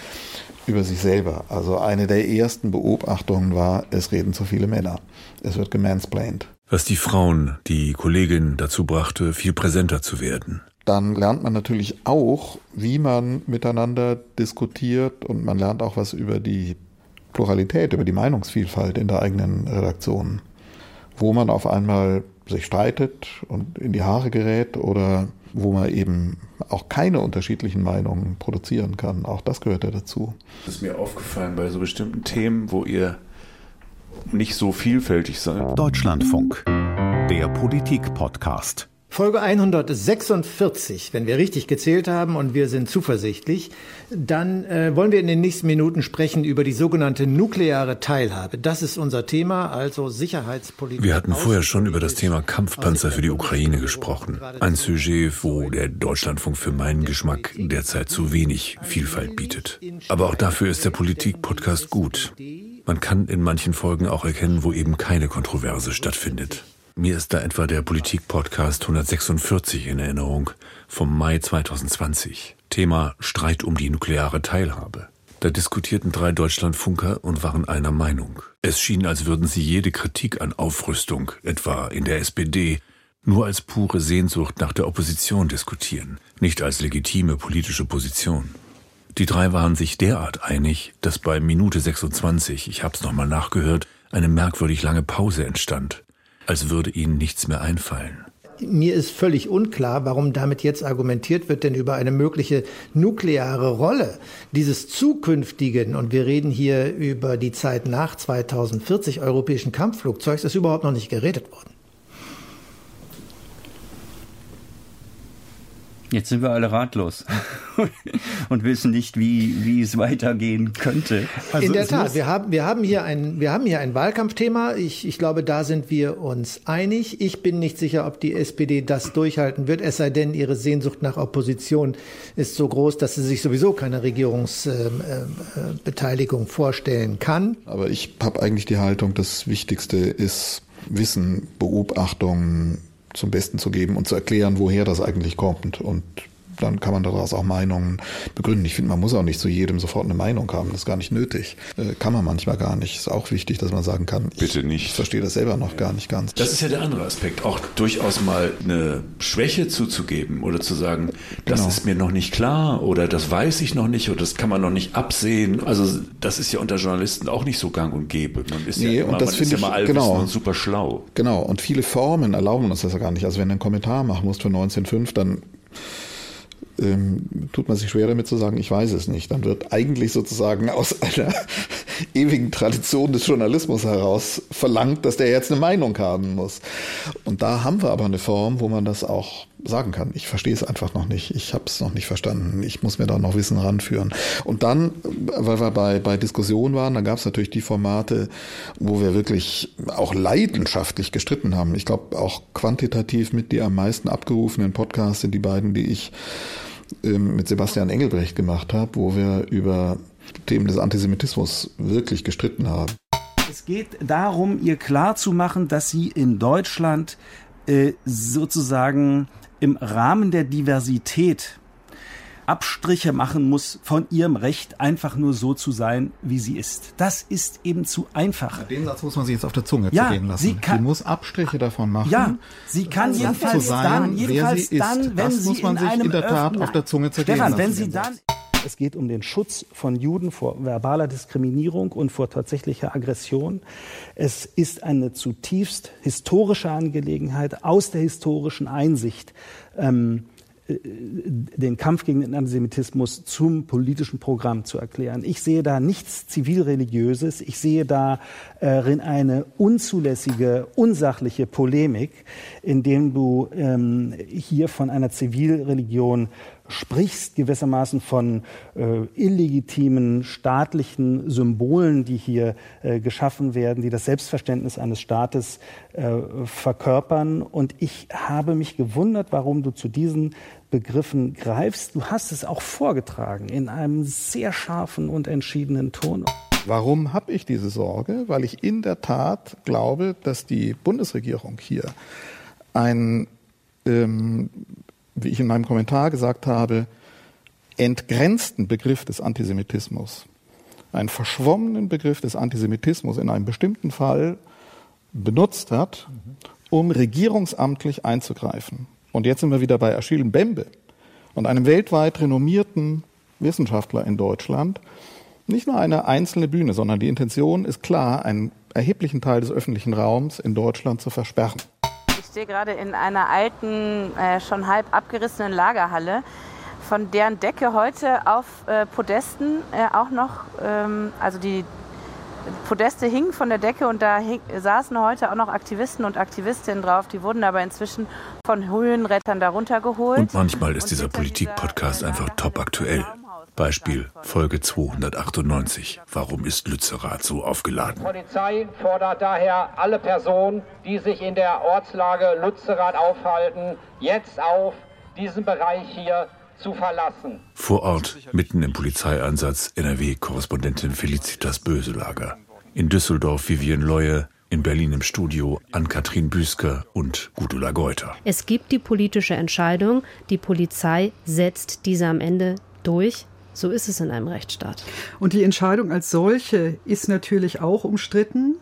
über sich selber. Also eine der ersten Beobachtungen war, es reden zu viele Männer. Es wird gemansplained. Was die Frauen, die Kollegin dazu brachte, viel präsenter zu werden. Dann lernt man natürlich auch, wie man miteinander diskutiert und man lernt auch was über die Pluralität, über die Meinungsvielfalt in der eigenen Redaktion. Wo man auf einmal sich streitet und in die Haare gerät oder wo man eben auch keine unterschiedlichen Meinungen produzieren kann. Auch das gehört ja dazu. Das ist mir aufgefallen bei so bestimmten Themen, wo ihr nicht so vielfältig seid. Deutschlandfunk, der Politik-Podcast. Folge 146, wenn wir richtig gezählt haben und wir sind zuversichtlich, dann äh, wollen wir in den nächsten Minuten sprechen über die sogenannte nukleare Teilhabe. Das ist unser Thema, also Sicherheitspolitik. Wir hatten vorher schon über das Thema Kampfpanzer für die Ukraine gesprochen. Ein Sujet, wo der Deutschlandfunk für meinen Geschmack derzeit zu wenig Vielfalt bietet. Aber auch dafür ist der Politik-Podcast gut. Man kann in manchen Folgen auch erkennen, wo eben keine Kontroverse stattfindet. Mir ist da etwa der Politik-Podcast 146 in Erinnerung vom Mai 2020. Thema Streit um die nukleare Teilhabe. Da diskutierten drei Deutschlandfunker und waren einer Meinung. Es schien, als würden sie jede Kritik an Aufrüstung, etwa in der SPD, nur als pure Sehnsucht nach der Opposition diskutieren, nicht als legitime politische Position. Die drei waren sich derart einig, dass bei Minute 26, ich hab's nochmal nachgehört, eine merkwürdig lange Pause entstand als würde ihnen nichts mehr einfallen. Mir ist völlig unklar, warum damit jetzt argumentiert wird, denn über eine mögliche nukleare Rolle dieses zukünftigen, und wir reden hier über die Zeit nach 2040 europäischen Kampfflugzeugs, ist überhaupt noch nicht geredet worden. Jetzt sind wir alle ratlos und wissen nicht, wie, wie es weitergehen könnte. Also In der Tat, wir haben, wir, haben hier ein, wir haben hier ein Wahlkampfthema. Ich, ich glaube, da sind wir uns einig. Ich bin nicht sicher, ob die SPD das durchhalten wird, es sei denn, ihre Sehnsucht nach Opposition ist so groß, dass sie sich sowieso keine Regierungsbeteiligung vorstellen kann. Aber ich habe eigentlich die Haltung, das Wichtigste ist Wissen, Beobachtung, zum Besten zu geben und zu erklären, woher das eigentlich kommt. Und dann kann man daraus auch Meinungen begründen. Ich finde, man muss auch nicht zu jedem sofort eine Meinung haben. Das ist gar nicht nötig. Äh, kann man manchmal gar nicht. Ist auch wichtig, dass man sagen kann, bitte nicht. Ich verstehe das selber noch gar nicht ganz. Das ist ja der andere Aspekt. Auch durchaus mal eine Schwäche zuzugeben oder zu sagen, das genau. ist mir noch nicht klar oder das weiß ich noch nicht oder das kann man noch nicht absehen. Also das ist ja unter Journalisten auch nicht so gang und gäbe. Man ist nee, ja immer, und das finde ja ich, genau. und super schlau. Genau. Und viele Formen erlauben uns das ja gar nicht. Also wenn du einen Kommentar machen musst für 19.5, dann ähm, tut man sich schwer damit zu sagen, ich weiß es nicht. Dann wird eigentlich sozusagen aus einer ewigen Tradition des Journalismus heraus verlangt, dass der jetzt eine Meinung haben muss. Und da haben wir aber eine Form, wo man das auch sagen kann. Ich verstehe es einfach noch nicht. Ich habe es noch nicht verstanden. Ich muss mir da noch Wissen ranführen. Und dann, weil wir bei, bei Diskussionen waren, dann gab es natürlich die Formate, wo wir wirklich auch leidenschaftlich gestritten haben. Ich glaube, auch quantitativ mit die am meisten abgerufenen Podcasts sind die beiden, die ich ähm, mit Sebastian Engelbrecht gemacht habe, wo wir über Themen des Antisemitismus wirklich gestritten haben. Es geht darum, ihr klarzumachen, dass sie in Deutschland äh, sozusagen im Rahmen der Diversität Abstriche machen muss von ihrem Recht, einfach nur so zu sein, wie sie ist. Das ist eben zu einfach. Den Satz muss man sich jetzt auf der Zunge Ja, zergehen lassen. sie kann- sie muss Abstriche davon machen. Ja, sie kann jedenfalls sein, dann, wer jedenfalls sie ist. dann, wenn das sie muss man in sich einem in der Tat Öffnen- auf der Zunge zergehen Stefan, lassen. wenn sie dann es geht um den Schutz von Juden vor verbaler Diskriminierung und vor tatsächlicher Aggression. Es ist eine zutiefst historische Angelegenheit aus der historischen Einsicht. Ähm, äh, den Kampf gegen den Antisemitismus zum politischen Programm zu erklären. Ich sehe da nichts zivilreligiöses. Ich sehe darin eine unzulässige, unsachliche Polemik, indem du ähm, hier von einer Zivilreligion sprichst, gewissermaßen von äh, illegitimen staatlichen Symbolen, die hier äh, geschaffen werden, die das Selbstverständnis eines Staates äh, verkörpern. Und ich habe mich gewundert, warum du zu diesen Begriffen greifst. Du hast es auch vorgetragen in einem sehr scharfen und entschiedenen Ton. Warum habe ich diese Sorge? Weil ich in der Tat glaube, dass die Bundesregierung hier ein, ähm, wie ich in meinem Kommentar gesagt habe, entgrenzten Begriff des Antisemitismus, einen verschwommenen Begriff des Antisemitismus in einem bestimmten Fall benutzt hat, um regierungsamtlich einzugreifen. Und jetzt sind wir wieder bei Achille Mbembe und einem weltweit renommierten Wissenschaftler in Deutschland. Nicht nur eine einzelne Bühne, sondern die Intention ist klar, einen erheblichen Teil des öffentlichen Raums in Deutschland zu versperren. Ich stehe gerade in einer alten, äh, schon halb abgerissenen Lagerhalle, von deren Decke heute auf äh, Podesten äh, auch noch, ähm, also die Podeste hingen von der Decke und da hing, saßen heute auch noch Aktivisten und Aktivistinnen drauf. Die wurden aber inzwischen von Höhenrettern darunter geholt. Und manchmal ist dieser Politik-Podcast einfach top aktuell. Beispiel Folge 298. Warum ist Lützerath so aufgeladen? Die Polizei fordert daher alle Personen, die sich in der Ortslage Lützerath aufhalten, jetzt auf, diesen Bereich hier zu verlassen. Vor Ort, mitten im Polizeieinsatz, NRW-Korrespondentin Felicitas Böselager. In Düsseldorf Vivian Leue, in Berlin im Studio Ann-Kathrin Büsker und Gudula Geuter. Es gibt die politische Entscheidung, die Polizei setzt diese am Ende durch. So ist es in einem Rechtsstaat. Und die Entscheidung als solche ist natürlich auch umstritten.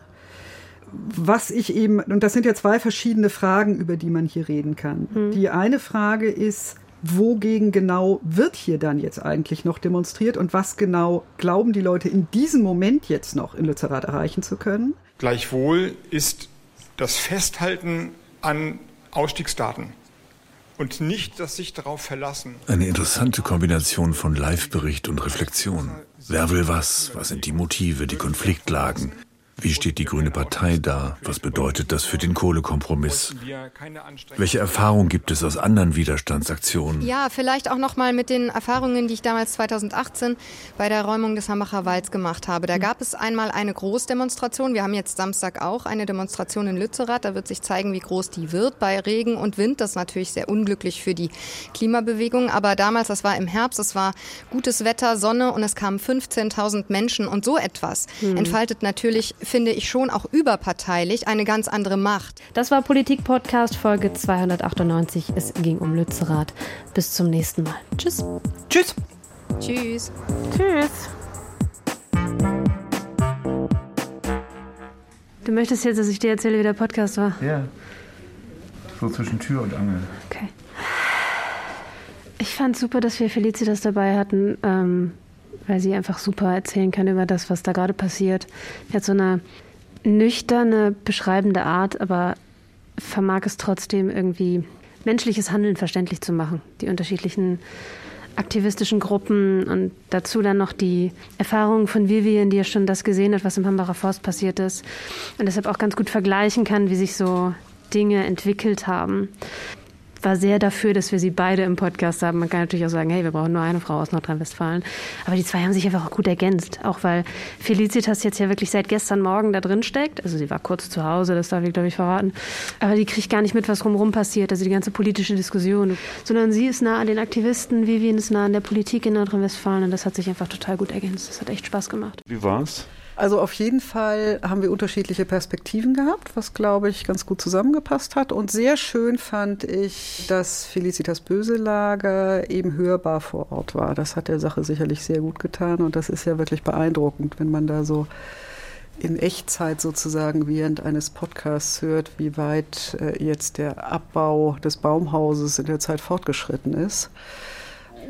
Was ich eben, und das sind ja zwei verschiedene Fragen, über die man hier reden kann. Hm. Die eine Frage ist, wogegen genau wird hier dann jetzt eigentlich noch demonstriert und was genau glauben die Leute in diesem Moment jetzt noch in Lützerath erreichen zu können? Gleichwohl ist das Festhalten an Ausstiegsdaten und nicht das sich darauf verlassen. Eine interessante Kombination von Live-Bericht und Reflexion. Wer will was? Was sind die Motive, die Konfliktlagen? Wie steht die Grüne Partei da? Was bedeutet das für den Kohlekompromiss? Welche Erfahrung gibt es aus anderen Widerstandsaktionen? Ja, vielleicht auch noch mal mit den Erfahrungen, die ich damals 2018 bei der Räumung des Hambacher Walds gemacht habe. Da gab es einmal eine Großdemonstration. Wir haben jetzt Samstag auch eine Demonstration in Lützerath. Da wird sich zeigen, wie groß die wird bei Regen und Wind. Das ist natürlich sehr unglücklich für die Klimabewegung. Aber damals, das war im Herbst, es war gutes Wetter, Sonne und es kamen 15.000 Menschen. Und so etwas Hm. entfaltet natürlich, finde ich schon auch überparteilich, eine ganz andere Macht. Das war Politik Podcast Folge 298. Es ging um Lützerath. Bis zum nächsten Mal. Tschüss. Tschüss. Tschüss. Tschüss. Du möchtest jetzt, dass ich dir erzähle, wie der Podcast war? Ja. So zwischen Tür und Angel. Okay. Ich fand super, dass wir Felicitas dabei hatten, ähm, weil sie einfach super erzählen kann über das, was da gerade passiert. Sie hat so eine nüchterne, beschreibende Art, aber vermag es trotzdem irgendwie menschliches Handeln verständlich zu machen. Die unterschiedlichen aktivistischen Gruppen und dazu dann noch die Erfahrungen von Vivian, die ja schon das gesehen hat, was im Hambacher Forst passiert ist und deshalb auch ganz gut vergleichen kann, wie sich so Dinge entwickelt haben. War sehr dafür, dass wir sie beide im Podcast haben. Man kann natürlich auch sagen, hey, wir brauchen nur eine Frau aus Nordrhein-Westfalen. Aber die zwei haben sich einfach auch gut ergänzt. Auch weil Felicitas jetzt ja wirklich seit gestern Morgen da drin steckt. Also sie war kurz zu Hause, das darf ich glaube ich verraten. Aber die kriegt gar nicht mit, was rumrum passiert. Also die ganze politische Diskussion. Sondern sie ist nah an den Aktivisten, Vivian ist nah an der Politik in Nordrhein-Westfalen. Und das hat sich einfach total gut ergänzt. Das hat echt Spaß gemacht. Wie war's? Also auf jeden Fall haben wir unterschiedliche Perspektiven gehabt, was glaube ich ganz gut zusammengepasst hat. Und sehr schön fand ich, dass Felicitas Böselager eben hörbar vor Ort war. Das hat der Sache sicherlich sehr gut getan und das ist ja wirklich beeindruckend, wenn man da so in Echtzeit sozusagen während eines Podcasts hört, wie weit äh, jetzt der Abbau des Baumhauses in der Zeit fortgeschritten ist.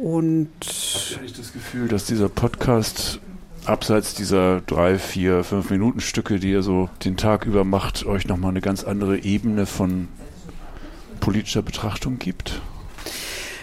Und ich habe das Gefühl, dass dieser Podcast abseits dieser drei, vier, fünf Minuten Stücke, die ihr so den Tag über macht, euch nochmal eine ganz andere Ebene von politischer Betrachtung gibt?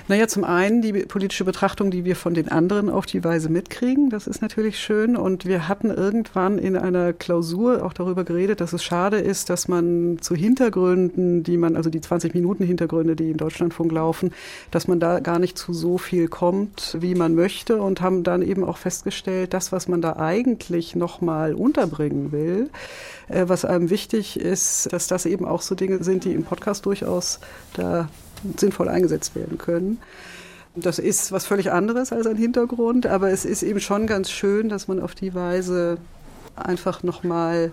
Naja, zum einen die politische Betrachtung, die wir von den anderen auf die Weise mitkriegen. Das ist natürlich schön. Und wir hatten irgendwann in einer Klausur auch darüber geredet, dass es schade ist, dass man zu Hintergründen, die man, also die 20 Minuten Hintergründe, die im Deutschlandfunk laufen, dass man da gar nicht zu so viel kommt, wie man möchte und haben dann eben auch festgestellt, das, was man da eigentlich nochmal unterbringen will, äh, was einem wichtig ist, dass das eben auch so Dinge sind, die im Podcast durchaus da sinnvoll eingesetzt werden können. Das ist was völlig anderes als ein Hintergrund, aber es ist eben schon ganz schön, dass man auf die Weise einfach nochmal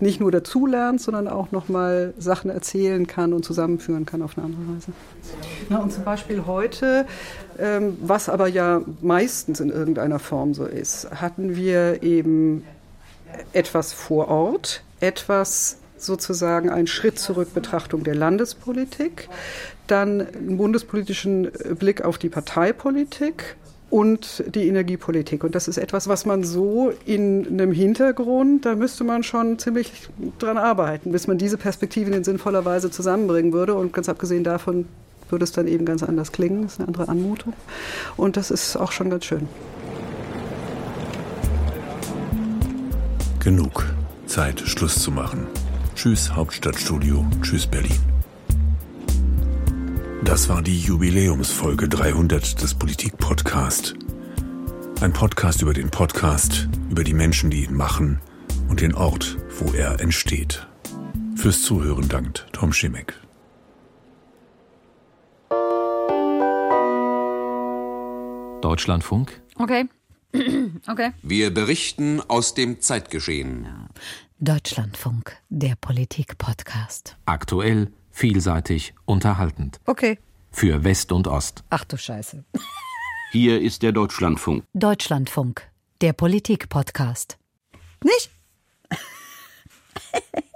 nicht nur dazulernt, sondern auch nochmal Sachen erzählen kann und zusammenführen kann auf eine andere Weise. Ja, und zum Beispiel heute, ähm, was aber ja meistens in irgendeiner Form so ist, hatten wir eben etwas vor Ort, etwas sozusagen ein Schritt zurück Betrachtung der Landespolitik, dann einen bundespolitischen Blick auf die Parteipolitik und die Energiepolitik. Und das ist etwas, was man so in einem Hintergrund, da müsste man schon ziemlich dran arbeiten, bis man diese Perspektiven in sinnvoller Weise zusammenbringen würde. Und ganz abgesehen davon würde es dann eben ganz anders klingen. Das ist eine andere Anmutung. Und das ist auch schon ganz schön. Genug. Zeit, Schluss zu machen. Tschüss Hauptstadtstudio, tschüss Berlin. Das war die Jubiläumsfolge 300 des Politik-Podcast. Ein Podcast über den Podcast, über die Menschen, die ihn machen und den Ort, wo er entsteht. Fürs Zuhören dankt Tom Schimek. Deutschlandfunk. Okay. okay. Wir berichten aus dem Zeitgeschehen. Deutschlandfunk, der Politik-Podcast. Aktuell, vielseitig, unterhaltend. Okay. Für West und Ost. Ach du Scheiße. Hier ist der Deutschlandfunk. Deutschlandfunk, der Politik-Podcast. Nicht?